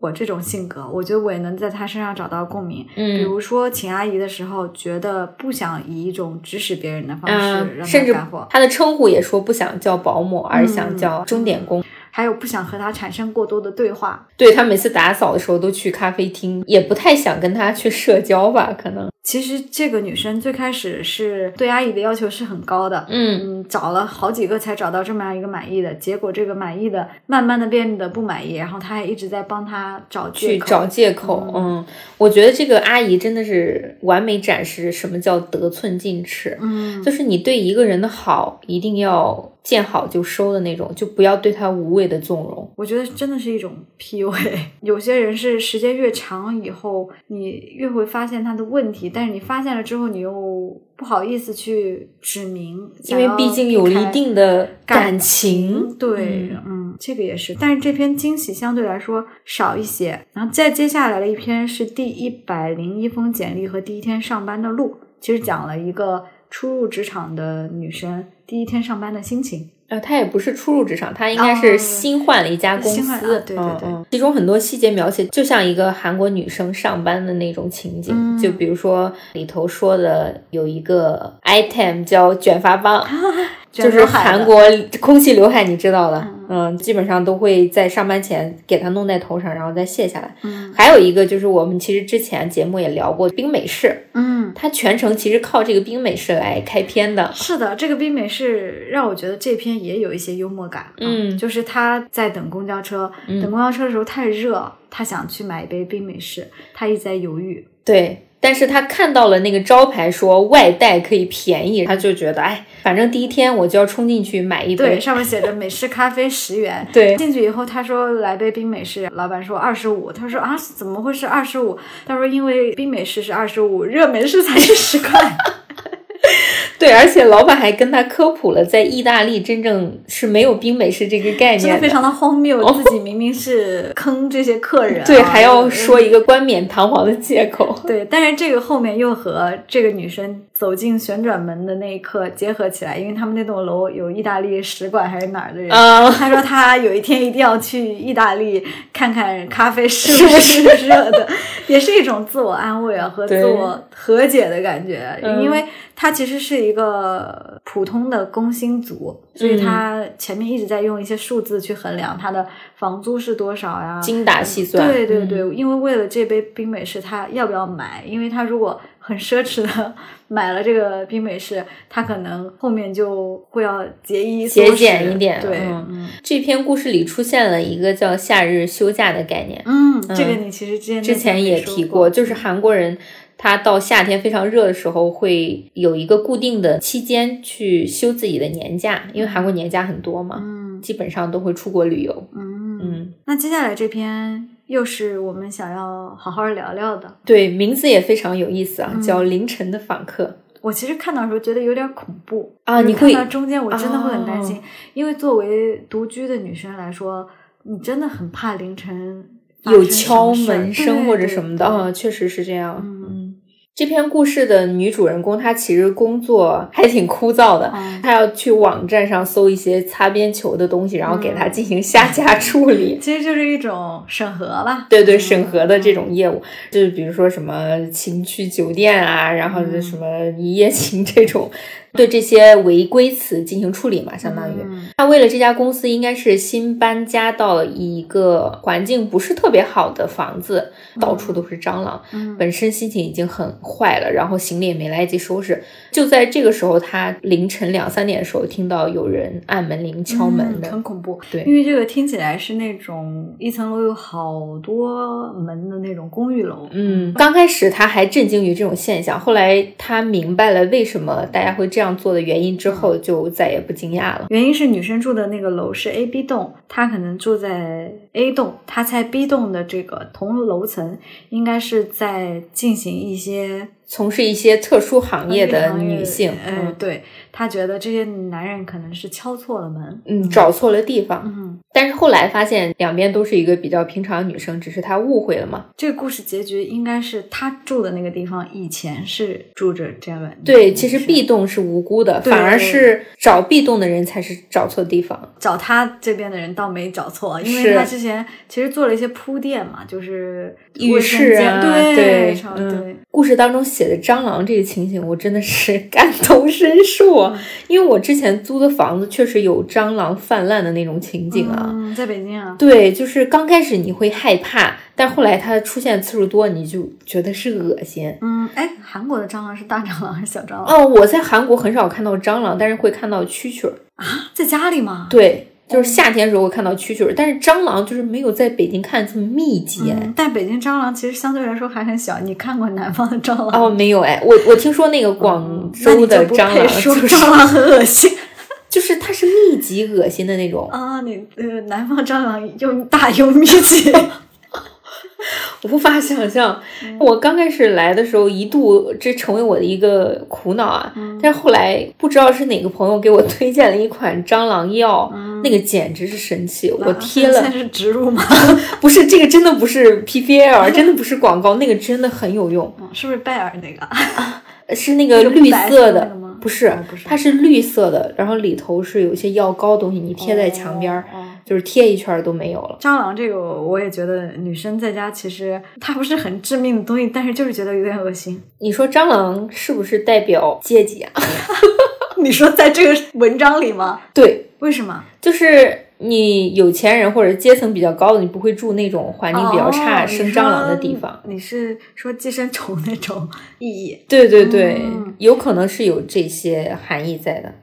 我这种性格，我觉得我也能在他身上找到共鸣。嗯，比如说请阿姨的时候，觉得不想以一种指使别人的方式让他干活。他的称呼也说不想叫保姆，而想叫钟点工。还有不想和他产生过多的对话，对他每次打扫的时候都去咖啡厅，也不太想跟他去社交吧？可能其实这个女生最开始是对阿姨的要求是很高的，嗯，找了好几个才找到这么样一个满意的，结果这个满意的慢慢的变得不满意，然后她还一直在帮她找去找借口。嗯，我觉得这个阿姨真的是完美展示什么叫得寸进尺，嗯，就是你对一个人的好一定要。见好就收的那种，就不要对他无谓的纵容。我觉得真的是一种 PUA。[LAUGHS] 有些人是时间越长以后，你越会发现他的问题，但是你发现了之后，你又不好意思去指明，因为毕竟有一定的感情。对，嗯，这个也是。但是这篇惊喜相对来说少一些。然后再接下来的一篇是第一百零一封简历和第一天上班的路，其实讲了一个初入职场的女生第一天上班的心情。呃，她也不是初入职场，她应该是新换了一家公司。对对对，其中很多细节描写就像一个韩国女生上班的那种情景。就比如说里头说的有一个 item 叫卷发棒。就是韩国空气刘海，你知道的，嗯，基本上都会在上班前给它弄在头上，然后再卸下来。嗯，还有一个就是我们其实之前节目也聊过冰美式，嗯，它全程其实靠这个冰美式来开篇的。是的，这个冰美式让我觉得这篇也有一些幽默感。嗯，就是他在等公交车，等公交车的时候太热，他想去买一杯冰美式，他一直在犹豫。对。但是他看到了那个招牌说外带可以便宜，他就觉得哎，反正第一天我就要冲进去买一杯。对，上面写着美式咖啡十元。对，进去以后他说来杯冰美式，老板说二十五。他说啊，怎么会是二十五？他说因为冰美式是二十五，热美式才是十块。[LAUGHS] 对，而且老板还跟他科普了，在意大利真正是没有冰美式这个概念，真的非常的荒谬。自己明明是坑这些客人，对，还要说一个冠冕堂皇的借口。对，但是这个后面又和这个女生走进旋转门的那一刻结合起来，因为他们那栋楼有意大利使馆还是哪儿的人，他说他有一天一定要去意大利看看咖啡 [LAUGHS] 是不是热的，[LAUGHS] 也是一种自我安慰啊和自我和解的感觉，因为。他其实是一个普通的工薪族，所以他前面一直在用一些数字去衡量他的房租是多少呀，精打细算。对对对，因为为了这杯冰美式，他要不要买？因为他如果很奢侈的 [LAUGHS] 买了这个冰美式，他可能后面就会要节衣节俭一点。对，这篇故事里出现了一个叫夏日休假的概念。嗯，这个你其实之前之前也提过，就是韩国人。他到夏天非常热的时候，会有一个固定的期间去休自己的年假，因为韩国年假很多嘛，嗯，基本上都会出国旅游，嗯嗯。那接下来这篇又是我们想要好好聊聊的，对，名字也非常有意思啊，叫《凌晨的访客》。我其实看到的时候觉得有点恐怖啊，你看到中间我真的会很担心，因为作为独居的女生来说，你真的很怕凌晨有敲门声或者什么的啊，确实是这样，嗯。这篇故事的女主人公，她其实工作还挺枯燥的。她要去网站上搜一些擦边球的东西，然后给它进行下架处理。[LAUGHS] 其实就是一种审核吧。对对，审核的这种业务，就是比如说什么情趣酒店啊，然后什么一夜情这种。对这些违规词进行处理嘛，相当于他为了这家公司，应该是新搬家到了一个环境不是特别好的房子，到处都是蟑螂，本身心情已经很坏了，然后行李也没来得及收拾。就在这个时候，他凌晨两三点的时候听到有人按门铃敲门的，很恐怖。对，因为这个听起来是那种一层楼有好多门的那种公寓楼。嗯，刚开始他还震惊于这种现象，后来他明白了为什么大家会这样。这样做的原因之后就再也不惊讶了。原因是女生住的那个楼是 A、B 栋，她可能住在 A 栋，他在 B 栋的这个同楼层，应该是在进行一些。从事一些特殊行业的女性，嗯，对他觉得这些男人可能是敲错了门，嗯，找错了地方，嗯，但是后来发现两边都是一个比较平常的女生，只是他误会了嘛。这个故事结局应该是他住的那个地方以前是住着这样的，对，其实 B 栋是无辜的，反而是找 B 栋的人才是找错地方，找他这边的人倒没找错，因为他之前其实做了一些铺垫嘛，就是浴室啊，对对，对，故事当中。写的蟑螂这个情形，我真的是 [LAUGHS] 感同身受啊！因为我之前租的房子确实有蟑螂泛滥的那种情景啊，在北京啊。对，就是刚开始你会害怕，但后来它出现次数多，你就觉得是恶心。嗯，哎，韩国的蟑螂是大蟑螂还是小蟑螂？哦，我在韩国很少看到蟑螂，但是会看到蛐蛐儿啊，在家里吗？对。就是夏天的时候会看到蛐蛐儿，但是蟑螂就是没有在北京看这么密集。但北京蟑螂其实相对来说还很小。你看过南方的蟑螂？哦，没有哎，我我听说那个广州的蟑螂，蟑螂很恶心。就 [LAUGHS] 就是它是密集恶心的那种啊！你呃，南方蟑螂又大又密集。[LAUGHS] 无法想象，我刚开始来的时候，一度这成为我的一个苦恼啊。但是后来不知道是哪个朋友给我推荐了一款蟑螂药，那个简直是神器。我贴了，是植入吗？[LAUGHS] 不是，这个真的不是 P P L，真的不是广告，那个真的很有用。是不是拜耳那个？是那个绿色的。不是，它是绿色的，然后里头是有一些药膏东西，你贴在墙边儿，就是贴一圈都没有了。蟑螂这个，我也觉得女生在家其实它不是很致命的东西，但是就是觉得有点恶心。你说蟑螂是不是代表阶级啊？[LAUGHS] 你说在这个文章里吗？对，为什么？就是。你有钱人或者阶层比较高的，你不会住那种环境比较差、生蟑螂的地方。你是说寄生虫那种意义？对对对，有可能是有这些含义在的。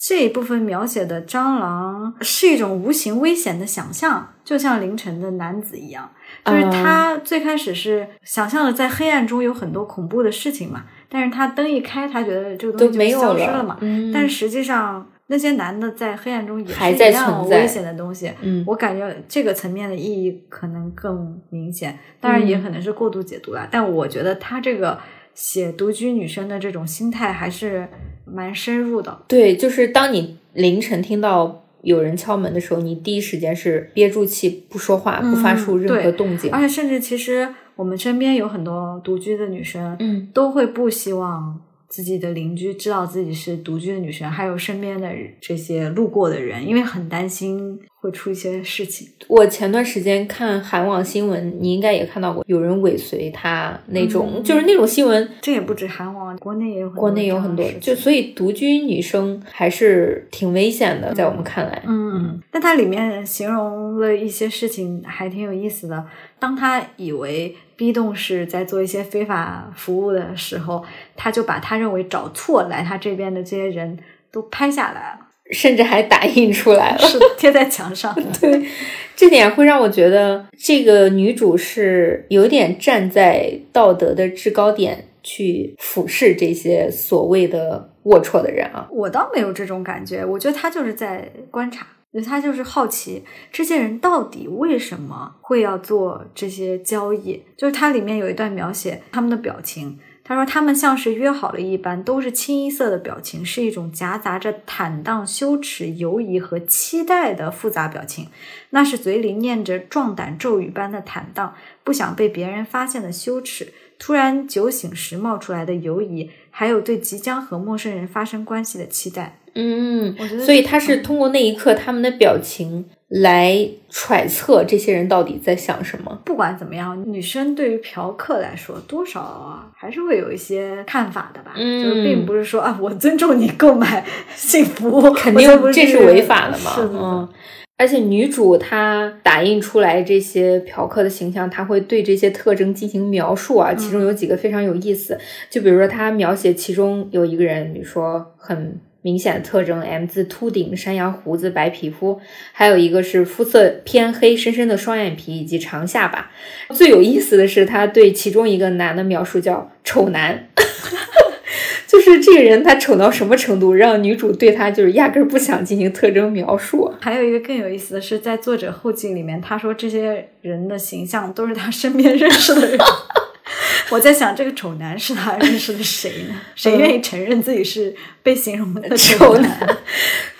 这一部分描写的蟑螂是一种无形危险的想象，就像凌晨的男子一样，就是他最开始是想象了在黑暗中有很多恐怖的事情嘛，但是他灯一开，他觉得这个东西就消失了嘛，但是实际上。那些男的在黑暗中也是一样危险的东西，嗯，我感觉这个层面的意义可能更明显，当然也可能是过度解读了。但我觉得他这个写独居女生的这种心态还是蛮深入的。对，就是当你凌晨听到有人敲门的时候，你第一时间是憋住气不说话，不发出任何动静。而且甚至其实我们身边有很多独居的女生，嗯，都会不希望。自己的邻居知道自己是独居的女生，还有身边的这些路过的人，因为很担心。会出一些事情。我前段时间看韩网新闻，你应该也看到过，有人尾随他那种，就是那种新闻。这也不止韩网，国内也有，国内有很多。就所以独居女生还是挺危险的，在我们看来。嗯，但它里面形容了一些事情，还挺有意思的。当他以为 B 栋是在做一些非法服务的时候，他就把他认为找错来他这边的这些人都拍下来了。[LAUGHS] 甚至还打印出来了，[LAUGHS] 是贴在墙上。[LAUGHS] 对，这点会让我觉得这个女主是有点站在道德的制高点去俯视这些所谓的龌龊的人啊。我倒没有这种感觉，我觉得她就是在观察，他就是好奇这些人到底为什么会要做这些交易。就是它里面有一段描写他们的表情。他说：“他们像是约好了一般，都是清一色的表情，是一种夹杂着坦荡、羞耻、犹疑和期待的复杂表情。那是嘴里念着壮胆咒语般的坦荡，不想被别人发现的羞耻，突然酒醒时冒出来的犹疑，还有对即将和陌生人发生关系的期待。”嗯，所以他是通过那一刻他们的表情。来揣测这些人到底在想什么。不管怎么样，女生对于嫖客来说，多少还是会有一些看法的吧。嗯，就是并不是说啊，我尊重你购买性服务，肯定这是违法的嘛。是的。嗯，而且女主她打印出来这些嫖客的形象，她会对这些特征进行描述啊。其中有几个非常有意思，就比如说她描写其中有一个人，比如说很。明显的特征：M 字秃顶、山羊胡子、白皮肤，还有一个是肤色偏黑、深深的双眼皮以及长下巴。最有意思的是，他对其中一个男的描述叫“丑男”，[LAUGHS] 就是这个人他丑到什么程度，让女主对他就是压根儿不想进行特征描述。还有一个更有意思的是，在作者后记里面，他说这些人的形象都是他身边认识的人。[LAUGHS] 我在想，这个丑男是他认识的谁呢？[LAUGHS] 谁愿意承认自己是被形容的丑男？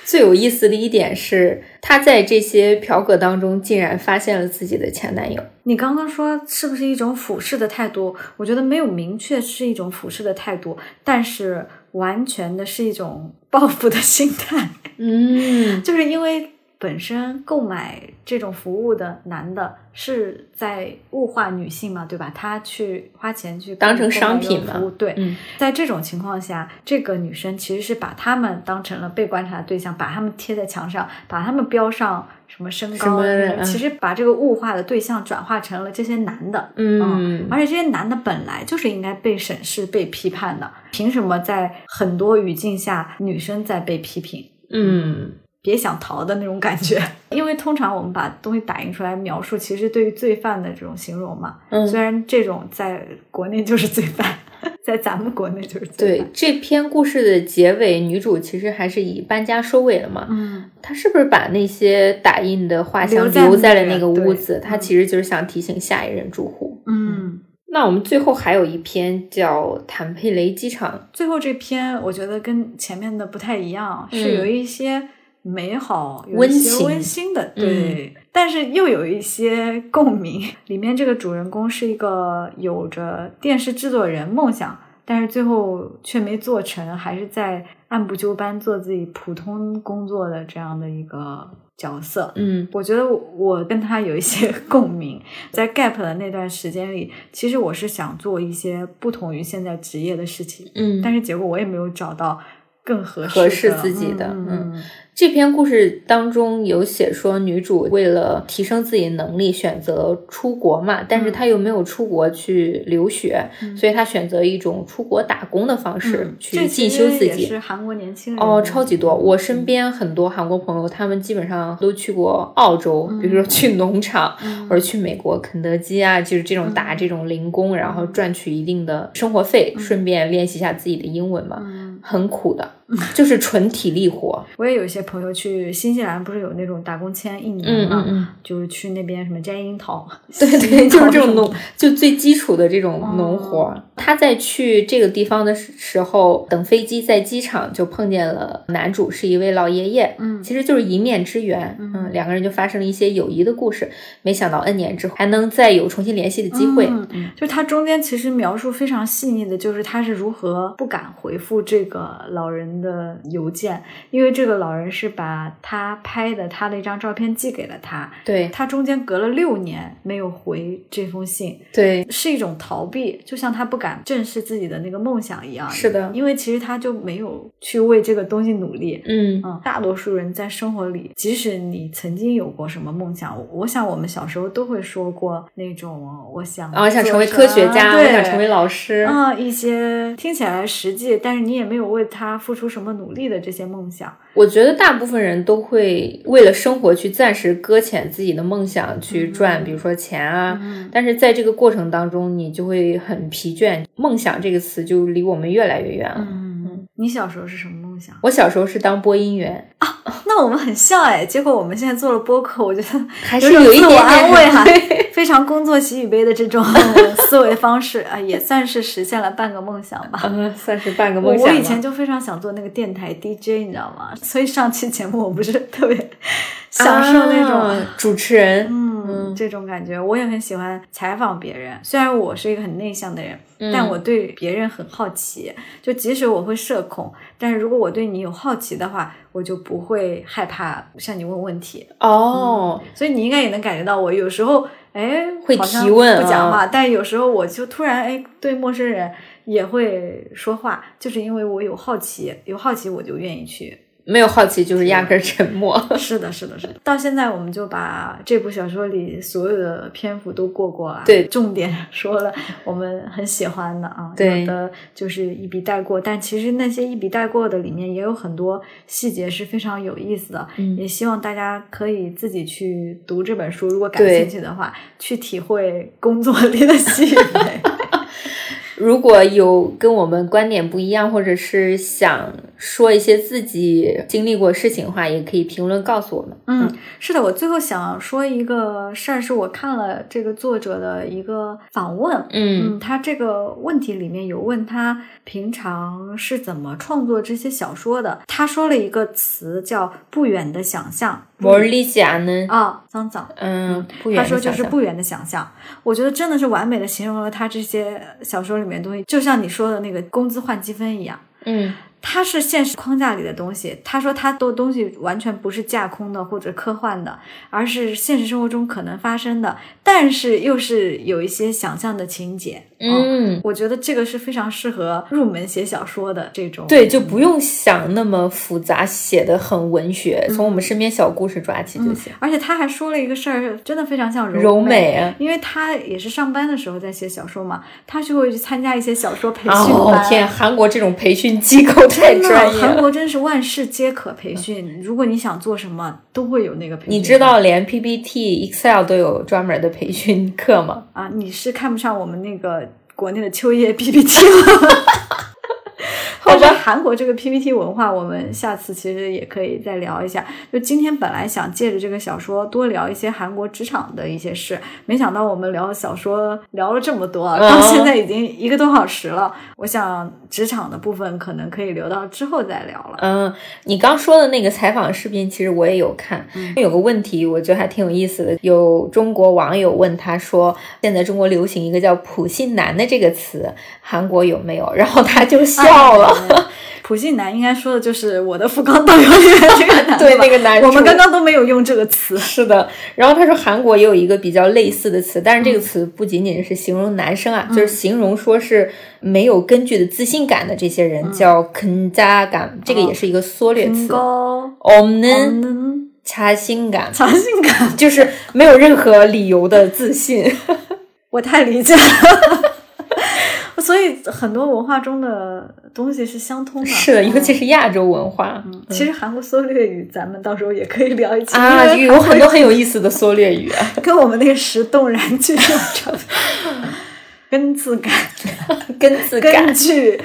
最有意思的一点是，他在这些嫖客当中竟然发现了自己的前男友。你刚刚说是不是一种俯视的态度？我觉得没有明确是一种俯视的态度，但是完全的是一种报复的心态。嗯，就是因为。本身购买这种服务的男的是在物化女性嘛，对吧？他去花钱去当成商品服务，对。在这种情况下，这个女生其实是把他们当成了被观察的对象，把他们贴在墙上，把他们标上什么身高，其实把这个物化的对象转化成了这些男的。嗯，而且这些男的本来就是应该被审视、被批判的，凭什么在很多语境下女生在被批评？嗯。别想逃的那种感觉，[LAUGHS] 因为通常我们把东西打印出来描述，其实对于罪犯的这种形容嘛。嗯，虽然这种在国内就是罪犯，[LAUGHS] 在咱们国内就是对这篇故事的结尾，女主其实还是以搬家收尾了嘛。嗯，她是不是把那些打印的画像留在了那个屋子？她其实就是想提醒下一任住户。嗯，那我们最后还有一篇叫《坦佩雷机场》，最后这篇我觉得跟前面的不太一样，是有一些美好、有一些温馨温馨的，对，但是又有一些共鸣。[LAUGHS] 里面这个主人公是一个有着电视制作人梦想，但是最后却没做成，还是在按部就班做自己普通工作的这样的一个角色。嗯。我觉得我跟他有一些共鸣，[LAUGHS] 在 gap 的那段时间里，其实我是想做一些不同于现在职业的事情，嗯但是结果我也没有找到更合适合适自己的嗯嗯这篇故事当中有写说，女主为了提升自己的能力，选择出国嘛，但是她又没有出国去留学，所以她选择一种出国打工的方式嗯去进修自其实也己。是韩国年轻人哦，超级多！我身边很多韩国朋友，他们基本上都去过澳洲，比如说去农场，或者去美国肯德基啊，就是这种打这种零工，然后赚取一定的生活费，顺便练习一下自己的英文嘛。嗯很苦的，[LAUGHS] 就是纯体力活。我也有一些朋友去新西兰，不是有那种打工签一年嗯嘛，嗯嗯，就是去那边什么摘樱桃，[LAUGHS] 对对，就是这种农农，，就 [LAUGHS] 最基础的这种哦农活儿。他在去这个地方的时时候，等飞机在机场就碰见了男主，是一位老爷爷。嗯其实就是一面之缘。嗯，两个人就发生了一些友谊的故事。没想到 N 年之后还能再有重新联系的机会。嗯嗯就是他中间其实描述非常细腻的，就是他是如何不敢回复这个老人的邮件，因为这个老人是把他拍的他的一张照片寄给了他，对。他中间隔了六年没有回这封信，对，是一种逃避，就像他不敢正视自己的那个梦想一样。是的。因为其实他就没有去为这个东西努力。嗯。嗯，大多数人在生活里，即使你曾经有过什么梦想，我我想我们小时候都会说过那种，我想啊，我想成为科学家，对我想成为老师。啊、一些听起来实际，但是你也没有为他付出什么努力的这些梦想。我觉得大部分人都会为了生活去暂时搁浅自己的梦想，去赚，比如说钱啊。嗯但是在这个过程当中，你就会很疲倦，梦想这个词就离我们越来越远了。嗯，你小时候是什么梦想？我小时候是当播音员啊，那我们很像哎，结果我们现在做了播客，我觉得还是有自我有一点点安慰哈对，非常工作喜与悲的这种 [LAUGHS] 思维方式啊，也算是实现了半个梦想吧。嗯，[LAUGHS] 算是半个梦想吧。我以前就非常想做那个电台 DJ，你知道吗？所以上期节目我不是特别享受那种。啊主持人，嗯，这种感觉我也很喜欢采访别人。虽然我是一个很内向的人，嗯但我对别人很好奇。就即使我会社恐，但是如果我对你有好奇的话，我就不会害怕向你问问题。哦，所以你应该也能感觉到，我有时候哎会提问啊不讲话，[LAUGHS] 但有时候我就突然哎对陌生人也会说话，就是因为我有好奇，有好奇我就愿意去。没有好奇就是压根儿沉默。[LAUGHS] [LAUGHS] 是的，是的，是的。到现在我们就把这部小说里所有的篇幅都过过了，对重点说了我们很喜欢的啊，对有的就是一笔带过，但其实那些一笔带过的里面也有很多细节是非常有意思的，嗯也希望大家可以自己去读这本书，如果感兴趣的话，去体会工作里的细微。如果有跟我们观点不一样，或者是想说一些自己经历过事情的话，也可以评论告诉我们。嗯，是的，我最后想说一个事儿，是我看了这个作者的一个访问，嗯嗯，他这个问题里面有问他平常是怎么创作这些小说的，他说了一个词叫“不远的想象”。啊，脏脏。嗯，不远他说的想象。就是不远的想象，我觉得真的是完美的形容了他这些小说里面的东西，就像你说的那个工资换积分一样。嗯它是现实框架里的东西。他说他的东西完全不是架空的或者科幻的，而是现实生活中可能发生的，但是又是有一些想象的情节。嗯，我觉得这个是非常适合入门写小说的这种。对，就不用想那么复杂，写的很文学，从我们身边小故事抓起就行。而且他还说了一个事儿，真的非常像柔柔美因为他也是上班的时候在写小说嘛，他就会去参加一些小说培训班。哦天，韩国这种培训机构太真的专业了。韩国真是万事皆可培训。如果你想做什么，都会有那个培训。你知道连 PPT、Excel 都有专门的培训课吗？啊？你是看不上我们那个国内的秋叶 PPT 了。[LAUGHS] 但是韩国这个 PPT 文化，我们下次其实也可以再聊一下。就今天本来想借着这个小说多聊一些韩国职场的一些事，没想到我们聊小说聊了这么多，到现在已经一个多小时了。我想职场的部分可能可以留到之后再聊了。嗯，你刚说的那个采访视频，其实我也有看。有个问题，我觉得还挺有意思的。有中国网友问他说：“现在中国流行一个叫‘普信男’的这个词，韩国有没有？”然后他就笑了。普信男应该说的就是我的福冈导游里面这个男，对那个男，我们刚刚都没有用这个词。是的，然后他说韩国也有一个比较类似的词，但是这个词不仅仅是形容男生啊，就是形容说是没有根据的自信感的这些人，叫肯加感，这个也是一个缩略词。我们查性感，查性感就是没有任何理由的自信。[LAUGHS] 我太理解了。所以很多文化中的东西是相通的，是的，尤其是亚洲文化。其实韩国缩略语，咱们到时候也可以聊一期啊，有很多很有意思的缩略语，[LAUGHS] 跟我们那个石动燃具有差，[LAUGHS] 根字 [LAUGHS] 感，根字感，根据。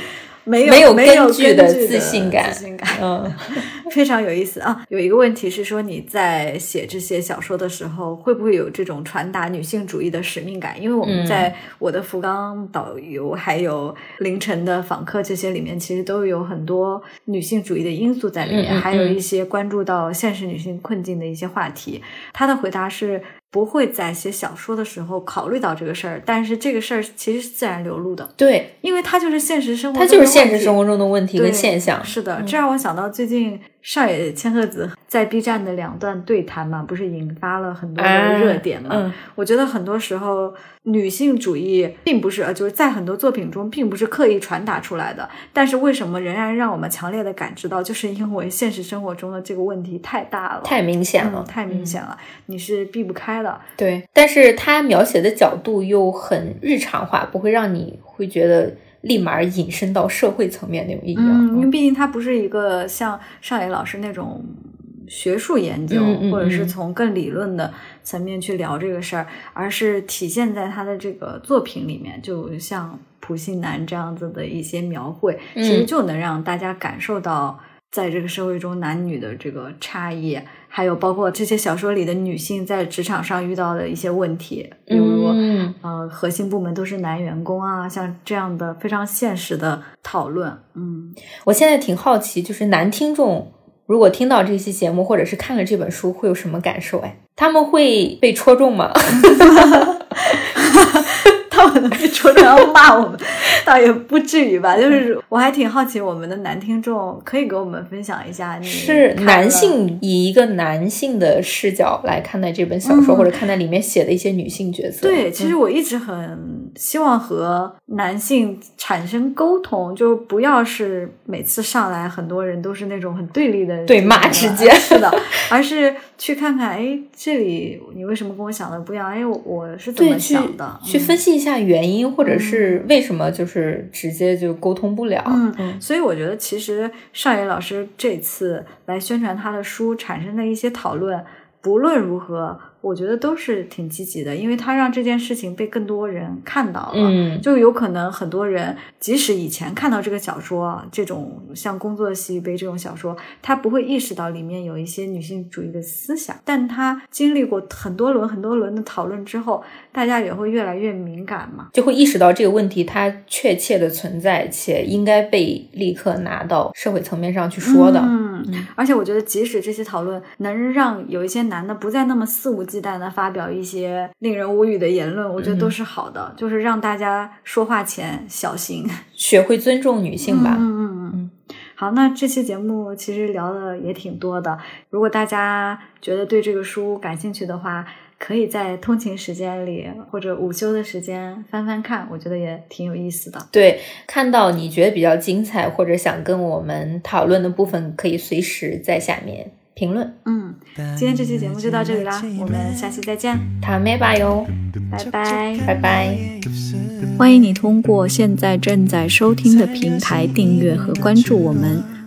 没有没有根据的自信感，自信感，嗯，[LAUGHS] 非常有意思啊。有一个问题是说，你在写这些小说的时候，会不会有这种传达女性主义的使命感？因为我们在我的福冈导游还有凌晨的访客这些里面，其实都有很多女性主义的因素在里面，还有一些关注到现实女性困境的一些话题。他的回答是。不会在写小说的时候考虑到这个事儿，但是这个事儿其实是自然流露的。对，因为它就是现实生活，它就是现实生活中的问题跟现象。是的，这让我想到最近上野千鹤子在 B 站的两段对谈嘛，不是引发了很多的热点嘛？我觉得很多时候。女性主义并不是呃，就是在很多作品中并不是刻意传达出来的，但是为什么仍然让我们强烈的感知到？就是因为现实生活中的这个问题太大了，太明显了，太明显了，你是避不开的。对，但是他描写的角度又很日常化，不会让你会觉得立马引申到社会层面那种意义。嗯，因为毕竟他不是一个像上野老师那种。学术研究，或者是从更理论的层面去聊这个事儿，而是体现在他的这个作品里面，就像普信男这样子的一些描绘，其实就能让大家感受到在这个社会中男女的这个差异，还有包括这些小说里的女性在职场上遇到的一些问题，比如呃，核心部门都是男员工啊，像这样的非常现实的讨论。嗯，我现在挺好奇，就是男听众。如果听到这期节目，或者是看了这本书，会有什么感受？哎，他们会被戳中吗？[LAUGHS] 他们被戳中要骂我们，倒也不至于吧。[LAUGHS] 就是我还挺好奇，我们的男听众可以给我们分享一下你，是男性以一个男性的视角来看待这本小说，或者看待里面写的一些女性角色。对，其实我一直很希望和男性产生沟通，就不要是每次上来很多人都是那种很对立的对骂之间，是的，而是去看看，哎，这里你为什么跟我想的不一样？哎，我是怎么想的？去分析一下。下原因，或者是为什么就是直接就沟通不了？嗯，嗯所以我觉得其实尚野老师这次来宣传他的书产生的一些讨论，不论如何。我觉得都是挺积极的，因为它让这件事情被更多人看到了。嗯，就有可能很多人即使以前看到这个小说，这种像《工作的洗浴杯》这种小说，他不会意识到里面有一些女性主义的思想。但他经历过很多轮、很多轮的讨论之后，大家也会越来越敏感嘛，就会意识到这个问题它确切的存在，且应该被立刻拿到社会层面上去说的。嗯，而且我觉得，即使这些讨论能让有一些男的不再那么肆无忌。忌惮的发表一些令人无语的言论，我觉得都是好的，就是让大家说话前小心，[LAUGHS] 学会尊重女性吧。嗯嗯嗯。好，那这期节目其实聊的也挺多的。如果大家觉得对这个书感兴趣的话，可以在通勤时间里或者午休的时间翻翻看，我觉得也挺有意思的。对，看到你觉得比较精彩或者想跟我们讨论的部分，可以随时在下面。评论，嗯，今天这期节目就到这里啦，我们下期再见，塔咩吧哟，拜拜，拜拜，欢迎你通过现在正在收听的平台订阅和关注我们。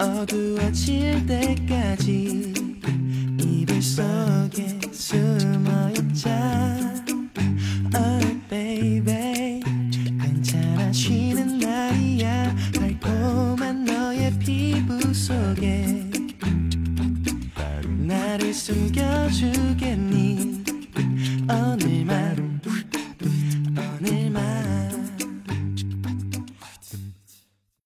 어두워질 때까지 이불 속에 숨어 있자. Oh baby 괜찮아 쉬는 날이야. 달콤한 너의 피부 속에. 나를 숨겨주겠니? 오늘만 오늘만.